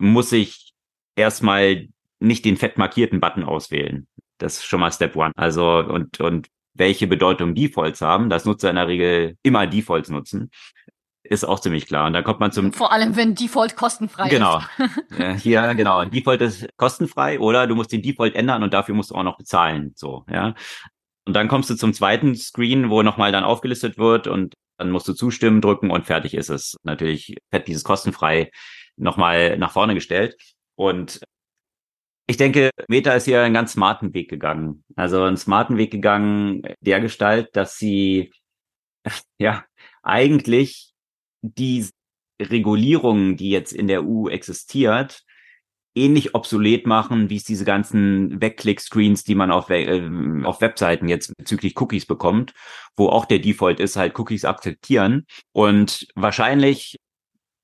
muss ich erstmal nicht den fett markierten Button auswählen. Das ist schon mal Step One. Also und, und welche Bedeutung Defaults haben, dass Nutzer in der Regel immer Defaults nutzen, ist auch ziemlich klar. Und dann kommt man zum vor allem wenn Default kostenfrei genau. ist. Genau. Hier genau. Default ist kostenfrei oder du musst den Default ändern und dafür musst du auch noch bezahlen. So ja. Und dann kommst du zum zweiten Screen, wo nochmal dann aufgelistet wird und dann musst du zustimmen drücken und fertig ist es. Natürlich fett dieses kostenfrei nochmal nach vorne gestellt. Und ich denke, Meta ist hier einen ganz smarten Weg gegangen. Also einen smarten Weg gegangen der Gestalt, dass sie ja eigentlich die Regulierungen, die jetzt in der EU existiert, ähnlich obsolet machen, wie es diese ganzen Wegklick-Screens, die man auf, äh, auf Webseiten jetzt bezüglich Cookies bekommt, wo auch der Default ist, halt Cookies akzeptieren. Und wahrscheinlich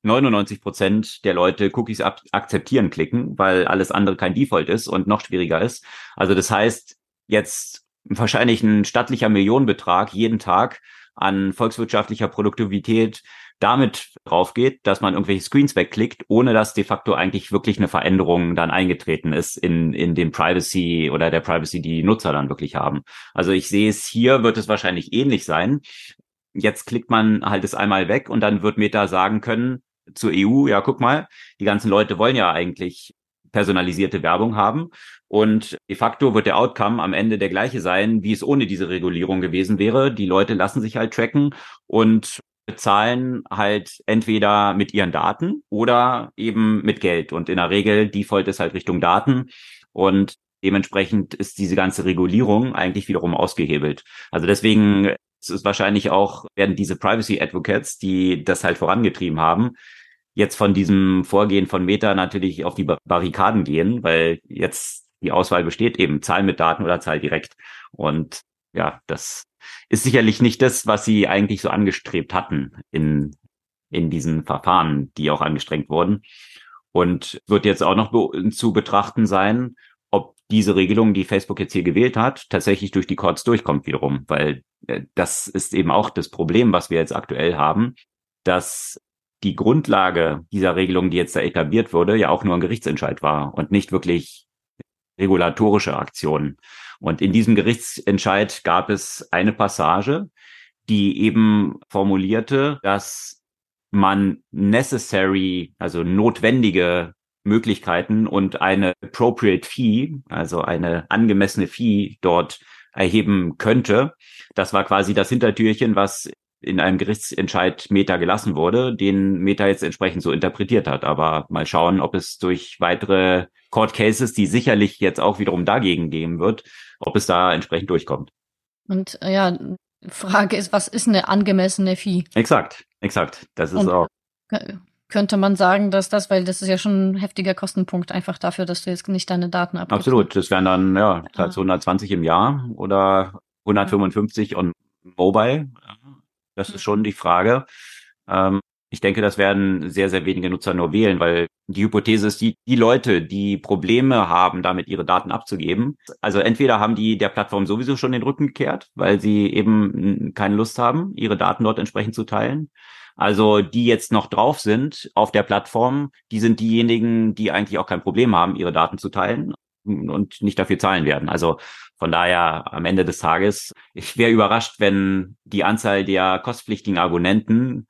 99 Prozent der Leute Cookies akzeptieren klicken, weil alles andere kein Default ist und noch schwieriger ist. Also das heißt, jetzt wahrscheinlich ein stattlicher Millionenbetrag jeden Tag an volkswirtschaftlicher Produktivität damit drauf geht, dass man irgendwelche Screens wegklickt, ohne dass de facto eigentlich wirklich eine Veränderung dann eingetreten ist in, in dem Privacy oder der Privacy, die, die Nutzer dann wirklich haben. Also ich sehe es hier, wird es wahrscheinlich ähnlich sein. Jetzt klickt man halt es einmal weg und dann wird Meta sagen können, zur EU, ja, guck mal, die ganzen Leute wollen ja eigentlich personalisierte Werbung haben. Und de facto wird der Outcome am Ende der gleiche sein, wie es ohne diese Regulierung gewesen wäre. Die Leute lassen sich halt tracken und bezahlen halt entweder mit ihren Daten oder eben mit Geld. Und in der Regel Default ist halt Richtung Daten. Und dementsprechend ist diese ganze Regulierung eigentlich wiederum ausgehebelt. Also deswegen es ist wahrscheinlich auch, werden diese Privacy Advocates, die das halt vorangetrieben haben, jetzt von diesem Vorgehen von Meta natürlich auf die Barrikaden gehen, weil jetzt die Auswahl besteht eben, Zahl mit Daten oder Zahl direkt. Und ja, das ist sicherlich nicht das, was sie eigentlich so angestrebt hatten in, in diesen Verfahren, die auch angestrengt wurden. Und wird jetzt auch noch be zu betrachten sein, ob diese Regelung, die Facebook jetzt hier gewählt hat, tatsächlich durch die Courts durchkommt wiederum, weil äh, das ist eben auch das Problem, was wir jetzt aktuell haben, dass die Grundlage dieser Regelung, die jetzt da etabliert wurde, ja auch nur ein Gerichtsentscheid war und nicht wirklich regulatorische Aktionen. Und in diesem Gerichtsentscheid gab es eine Passage, die eben formulierte, dass man necessary, also notwendige Möglichkeiten und eine appropriate fee, also eine angemessene Fee dort erheben könnte. Das war quasi das Hintertürchen, was in einem Gerichtsentscheid Meta gelassen wurde, den Meta jetzt entsprechend so interpretiert hat. Aber mal schauen, ob es durch weitere Court Cases, die sicherlich jetzt auch wiederum dagegen gehen wird, ob es da entsprechend durchkommt. Und äh, ja, Frage ist, was ist eine angemessene Fee? Exakt, exakt. Das ist Und auch. Könnte man sagen, dass das, weil das ist ja schon ein heftiger Kostenpunkt einfach dafür, dass du jetzt nicht deine Daten abgibst. Absolut. Das wären dann, ja, ah. 120 im Jahr oder 155 on mobile. Das ist schon die Frage. Ähm, ich denke, das werden sehr, sehr wenige Nutzer nur wählen, weil die Hypothese ist, die, die Leute, die Probleme haben, damit ihre Daten abzugeben, also entweder haben die der Plattform sowieso schon den Rücken gekehrt, weil sie eben keine Lust haben, ihre Daten dort entsprechend zu teilen. Also die jetzt noch drauf sind auf der Plattform, die sind diejenigen, die eigentlich auch kein Problem haben, ihre Daten zu teilen und nicht dafür zahlen werden. Also von daher am Ende des Tages, ich wäre überrascht, wenn die Anzahl der kostpflichtigen Abonnenten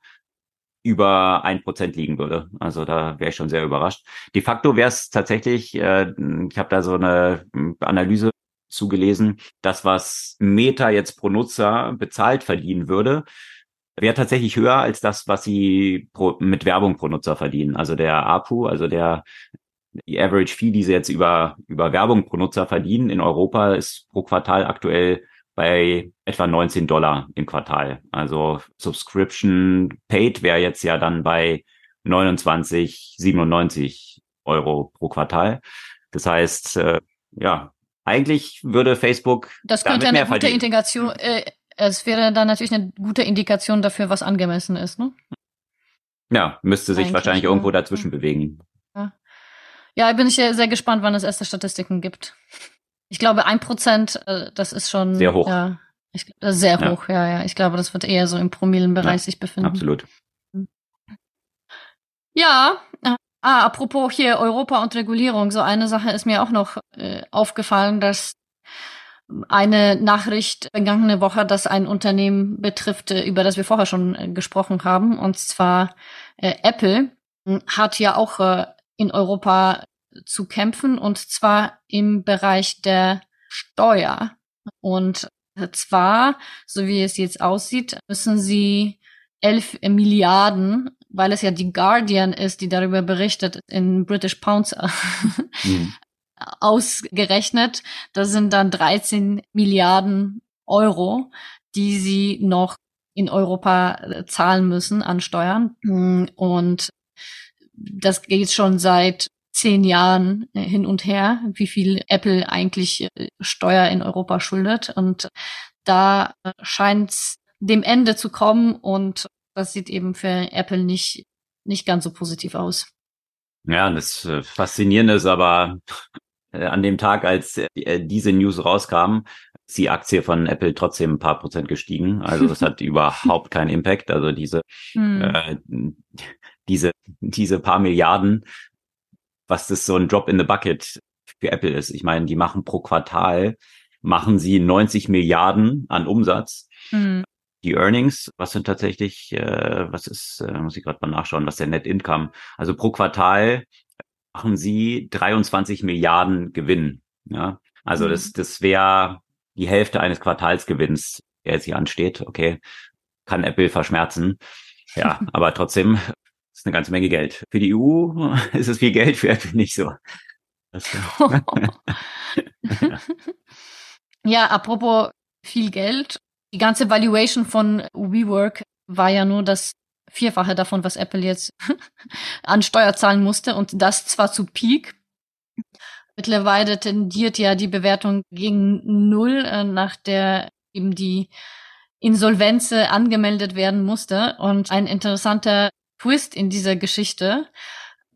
über ein Prozent liegen würde. Also da wäre ich schon sehr überrascht. De facto wäre es tatsächlich, äh, ich habe da so eine Analyse zugelesen, das, was Meta jetzt pro Nutzer bezahlt verdienen würde, wäre tatsächlich höher als das, was sie pro, mit Werbung pro Nutzer verdienen. Also der APU, also der die Average Fee, die sie jetzt über, über Werbung pro Nutzer verdienen in Europa, ist pro Quartal aktuell bei etwa 19 Dollar im Quartal. Also Subscription Paid wäre jetzt ja dann bei 29,97 Euro pro Quartal. Das heißt, äh, ja, eigentlich würde Facebook das könnte eine gute verdienen. Integration. Äh, es wäre dann natürlich eine gute Indikation dafür, was angemessen ist, ne? Ja, müsste sich eigentlich, wahrscheinlich irgendwo dazwischen bewegen. Ja. bin ich sehr gespannt, wann es erste Statistiken gibt. Ich glaube, ein Prozent, äh, das ist schon sehr hoch. Ja, ich, sehr hoch, ja. ja. Ich glaube, das wird eher so im Promillenbereich ja, sich befinden. Absolut. Ja, äh, ah, apropos hier Europa und Regulierung. So eine Sache ist mir auch noch äh, aufgefallen, dass eine Nachricht vergangene Woche, das ein Unternehmen betrifft, äh, über das wir vorher schon äh, gesprochen haben, und zwar äh, Apple, hat ja auch äh, in Europa zu kämpfen und zwar im Bereich der Steuer. Und zwar, so wie es jetzt aussieht, müssen sie elf Milliarden, weil es ja die Guardian ist, die darüber berichtet, in British Pounds mhm. ausgerechnet. Das sind dann 13 Milliarden Euro, die sie noch in Europa zahlen müssen an Steuern. Und das geht schon seit zehn Jahren äh, hin und her, wie viel Apple eigentlich äh, Steuer in Europa schuldet. Und da äh, scheint es dem Ende zu kommen und das sieht eben für Apple nicht, nicht ganz so positiv aus. Ja, das Faszinierende ist aber an dem Tag, als diese News rauskam, ist die Aktie von Apple trotzdem ein paar Prozent gestiegen. Also das hat überhaupt keinen Impact. Also diese, hm. äh, diese, diese paar Milliarden was das so ein Drop in the Bucket für Apple ist. Ich meine, die machen pro Quartal, machen sie 90 Milliarden an Umsatz. Mhm. Die Earnings, was sind tatsächlich, äh, was ist, äh, muss ich gerade mal nachschauen, was der Net Income. Also pro Quartal machen sie 23 Milliarden Gewinn. Ja, also mhm. das, das wäre die Hälfte eines Quartalsgewinns, der jetzt hier ansteht. Okay, kann Apple verschmerzen. Ja, aber trotzdem ist eine ganze Menge Geld. Für die EU ist es viel Geld, für Apple nicht so. ja, apropos viel Geld. die ganze Valuation von WeWork war ja nur das Vierfache davon, was Apple jetzt an Steuer zahlen musste und das zwar zu Peak. Mittlerweile tendiert ja die Bewertung gegen Null, äh, nach der eben die Insolvenz angemeldet werden musste. Und ein interessanter Twist in dieser Geschichte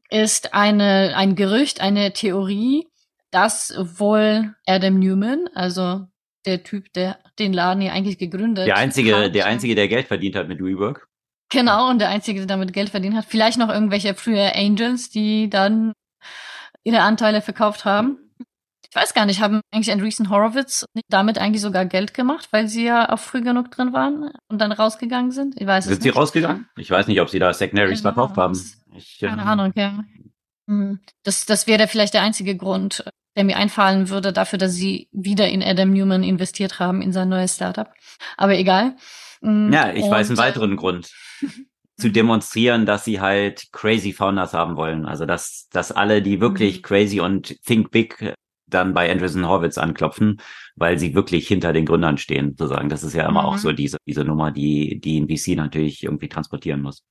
ist eine, ein Gerücht, eine Theorie, dass wohl Adam Newman, also der Typ, der den Laden hier eigentlich gegründet Der einzige, hat, der einzige, der Geld verdient hat mit WeWork. Genau, und der einzige, der damit Geld verdient hat. Vielleicht noch irgendwelche frühe Angels, die dann ihre Anteile verkauft haben. Ich weiß gar nicht, haben eigentlich Andreessen Horowitz damit eigentlich sogar Geld gemacht, weil sie ja auch früh genug drin waren und dann rausgegangen sind? Ich weiß sind es nicht. Sind sie rausgegangen? Ich weiß nicht, ob sie da Secondaries verkauft haben. Ich, Keine ähm, Ahnung, ja. Hm. Das, das wäre vielleicht der einzige Grund, der mir einfallen würde dafür, dass sie wieder in Adam Newman investiert haben, in sein neues Startup. Aber egal. Hm, ja, ich und, weiß einen weiteren Grund. zu demonstrieren, dass sie halt crazy Founders haben wollen. Also dass, dass alle, die wirklich mhm. crazy und think big dann bei Andreessen Horwitz anklopfen, weil sie wirklich hinter den Gründern stehen, sozusagen. Das ist ja immer mhm. auch so diese, diese Nummer, die, die ein VC natürlich irgendwie transportieren muss.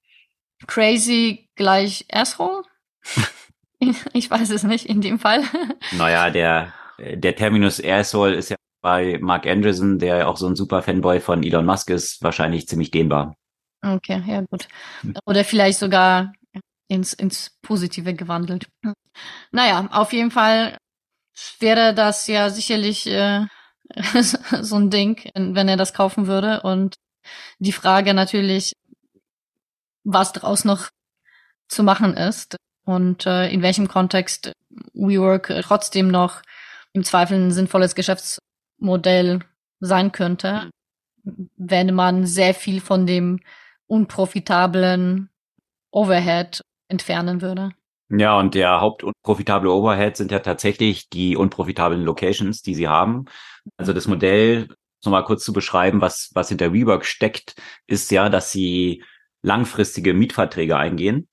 Crazy gleich Asshole? ich weiß es nicht in dem Fall. naja, der, der Terminus Asshole ist ja bei Mark Andreessen, der ja auch so ein super Fanboy von Elon Musk ist, wahrscheinlich ziemlich dehnbar. Okay, ja gut. Oder vielleicht sogar ins, ins Positive gewandelt. Naja, auf jeden Fall wäre das ja sicherlich äh, so ein Ding, wenn er das kaufen würde. Und die Frage natürlich, was daraus noch zu machen ist und äh, in welchem Kontext WeWork trotzdem noch im Zweifel ein sinnvolles Geschäftsmodell sein könnte, wenn man sehr viel von dem unprofitablen Overhead entfernen würde. Ja, und der hauptunprofitable Overhead sind ja tatsächlich die unprofitablen Locations, die sie haben. Also das Modell, nochmal kurz zu beschreiben, was, was hinter WeWork steckt, ist ja, dass sie langfristige Mietverträge eingehen,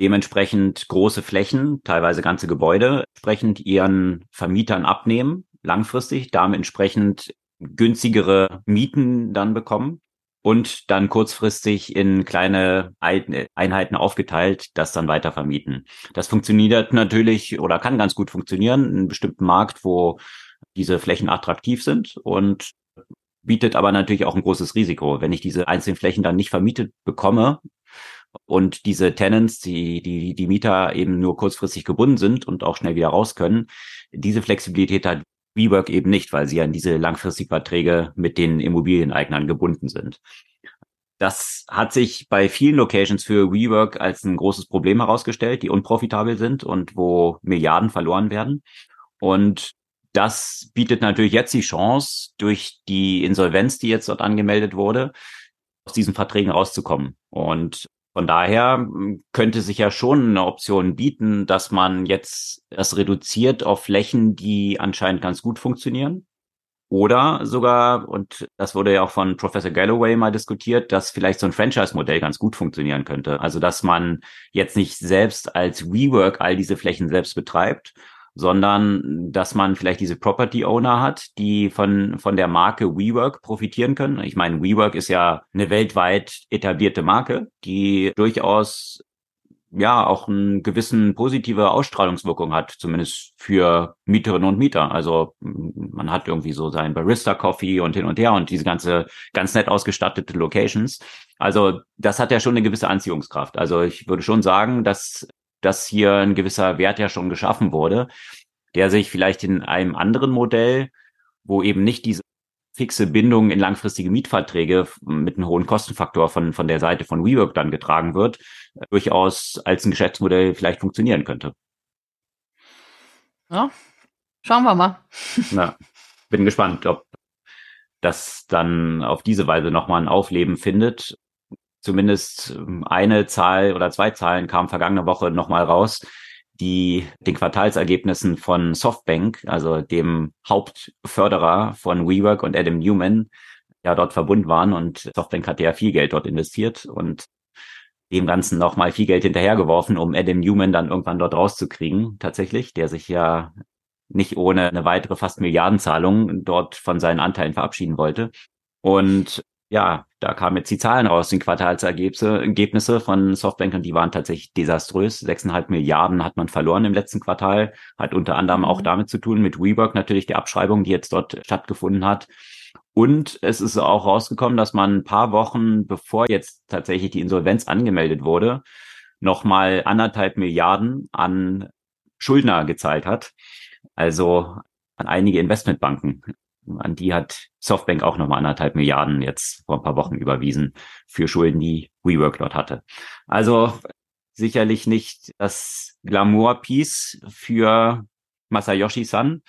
dementsprechend große Flächen, teilweise ganze Gebäude, entsprechend ihren Vermietern abnehmen, langfristig, damit entsprechend günstigere Mieten dann bekommen und dann kurzfristig in kleine Einheiten aufgeteilt, das dann weiter vermieten. Das funktioniert natürlich oder kann ganz gut funktionieren in einem bestimmten Markt, wo diese Flächen attraktiv sind und bietet aber natürlich auch ein großes Risiko. Wenn ich diese einzelnen Flächen dann nicht vermietet bekomme und diese Tenants, die, die, die Mieter eben nur kurzfristig gebunden sind und auch schnell wieder raus können, diese Flexibilität hat WeWork eben nicht, weil sie an diese langfristigen Verträge mit den Immobilieneignern gebunden sind. Das hat sich bei vielen Locations für WeWork als ein großes Problem herausgestellt, die unprofitabel sind und wo Milliarden verloren werden. Und das bietet natürlich jetzt die Chance, durch die Insolvenz, die jetzt dort angemeldet wurde, aus diesen Verträgen rauszukommen. Und von daher hm, könnte sich ja schon eine Option bieten, dass man jetzt das reduziert auf Flächen, die anscheinend ganz gut funktionieren. Oder sogar, und das wurde ja auch von Professor Galloway mal diskutiert, dass vielleicht so ein Franchise-Modell ganz gut funktionieren könnte. Also, dass man jetzt nicht selbst als WeWork all diese Flächen selbst betreibt, sondern dass man vielleicht diese Property Owner hat, die von, von der Marke WeWork profitieren können. Ich meine, WeWork ist ja eine weltweit etablierte Marke, die durchaus ja auch einen gewissen positive Ausstrahlungswirkung hat, zumindest für Mieterinnen und Mieter. Also man hat irgendwie so sein Barista Coffee und hin und her und diese ganze ganz nett ausgestattete Locations. Also das hat ja schon eine gewisse Anziehungskraft. Also ich würde schon sagen, dass dass hier ein gewisser Wert ja schon geschaffen wurde, der sich vielleicht in einem anderen Modell, wo eben nicht diese fixe Bindung in langfristige Mietverträge mit einem hohen Kostenfaktor von, von der Seite von WeWork dann getragen wird, durchaus als ein Geschäftsmodell vielleicht funktionieren könnte. Ja, schauen wir mal. Na, bin gespannt, ob das dann auf diese Weise nochmal ein Aufleben findet zumindest ähm, eine Zahl oder zwei Zahlen kamen vergangene Woche nochmal raus, die den Quartalsergebnissen von Softbank, also dem Hauptförderer von WeWork und Adam Newman, ja dort verbunden waren und Softbank hatte ja viel Geld dort investiert und dem Ganzen nochmal viel Geld hinterhergeworfen, um Adam Newman dann irgendwann dort rauszukriegen, tatsächlich, der sich ja nicht ohne eine weitere fast Milliardenzahlung dort von seinen Anteilen verabschieden wollte. Und ja, da kamen jetzt die Zahlen raus, die Quartalsergebnisse von Softbank und die waren tatsächlich desaströs. Sechseinhalb Milliarden hat man verloren im letzten Quartal, hat unter anderem auch mhm. damit zu tun mit WeWork natürlich die Abschreibung, die jetzt dort stattgefunden hat. Und es ist auch rausgekommen, dass man ein paar Wochen, bevor jetzt tatsächlich die Insolvenz angemeldet wurde, nochmal anderthalb Milliarden an Schuldner gezahlt hat. Also an einige Investmentbanken. An die hat Softbank auch nochmal anderthalb Milliarden jetzt vor ein paar Wochen überwiesen für Schulden, die WeWork dort hatte. Also sicherlich nicht das Glamour-Piece für Masayoshi-san.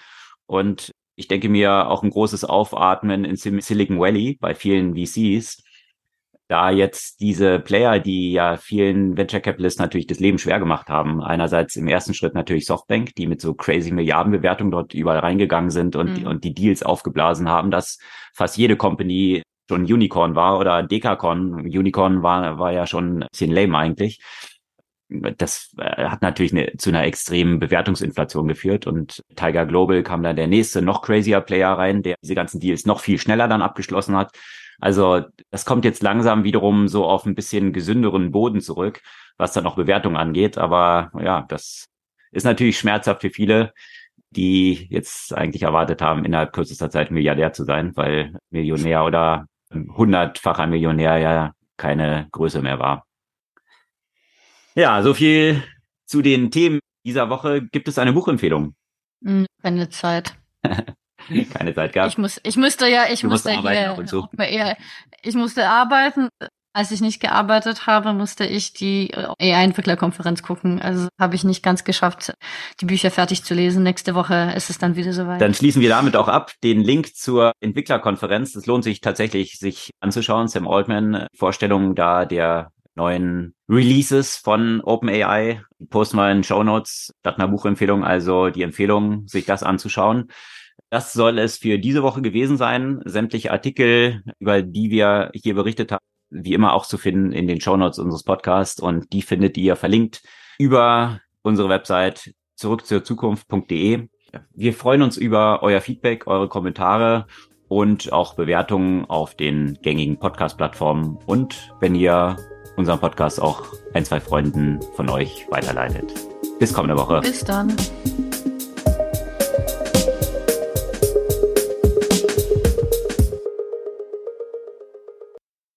Und ich denke mir auch ein großes Aufatmen in Silicon Valley bei vielen VCs, da jetzt diese Player, die ja vielen Venture Capitalists natürlich das Leben schwer gemacht haben. Einerseits im ersten Schritt natürlich Softbank, die mit so crazy Milliardenbewertungen dort überall reingegangen sind und, mhm. und die Deals aufgeblasen haben, dass fast jede Company schon Unicorn war oder Dekacon. Unicorn war, war ja schon ein bisschen lame eigentlich. Das äh, hat natürlich eine, zu einer extremen Bewertungsinflation geführt und Tiger Global kam dann der nächste, noch crazier Player rein, der diese ganzen Deals noch viel schneller dann abgeschlossen hat also das kommt jetzt langsam wiederum so auf ein bisschen gesünderen Boden zurück, was dann noch Bewertung angeht. Aber ja, das ist natürlich schmerzhaft für viele, die jetzt eigentlich erwartet haben, innerhalb kürzester Zeit Milliardär zu sein, weil Millionär oder hundertfacher Millionär ja keine Größe mehr war. Ja, so viel zu den Themen dieser Woche. Gibt es eine Buchempfehlung? Hm, keine Zeit. keine Zeit gehabt. Ich muss, ich musste ja, ich du musste hier, so. ich musste arbeiten. Als ich nicht gearbeitet habe, musste ich die AI-Entwicklerkonferenz gucken. Also habe ich nicht ganz geschafft, die Bücher fertig zu lesen. Nächste Woche ist es dann wieder soweit. Dann schließen wir damit auch ab. Den Link zur Entwicklerkonferenz, es lohnt sich tatsächlich, sich anzuschauen. Sam Altman, Vorstellung da der neuen Releases von OpenAI. Posten wir in Show Notes statt einer Buchempfehlung, also die Empfehlung, sich das anzuschauen. Das soll es für diese Woche gewesen sein. Sämtliche Artikel, über die wir hier berichtet haben, wie immer auch zu finden in den Shownotes unseres Podcasts und die findet ihr verlinkt über unsere Website zurück zur Zukunft.de. Wir freuen uns über euer Feedback, eure Kommentare und auch Bewertungen auf den gängigen Podcast-Plattformen und wenn ihr unseren Podcast auch ein, zwei Freunden von euch weiterleitet. Bis kommende Woche. Bis dann.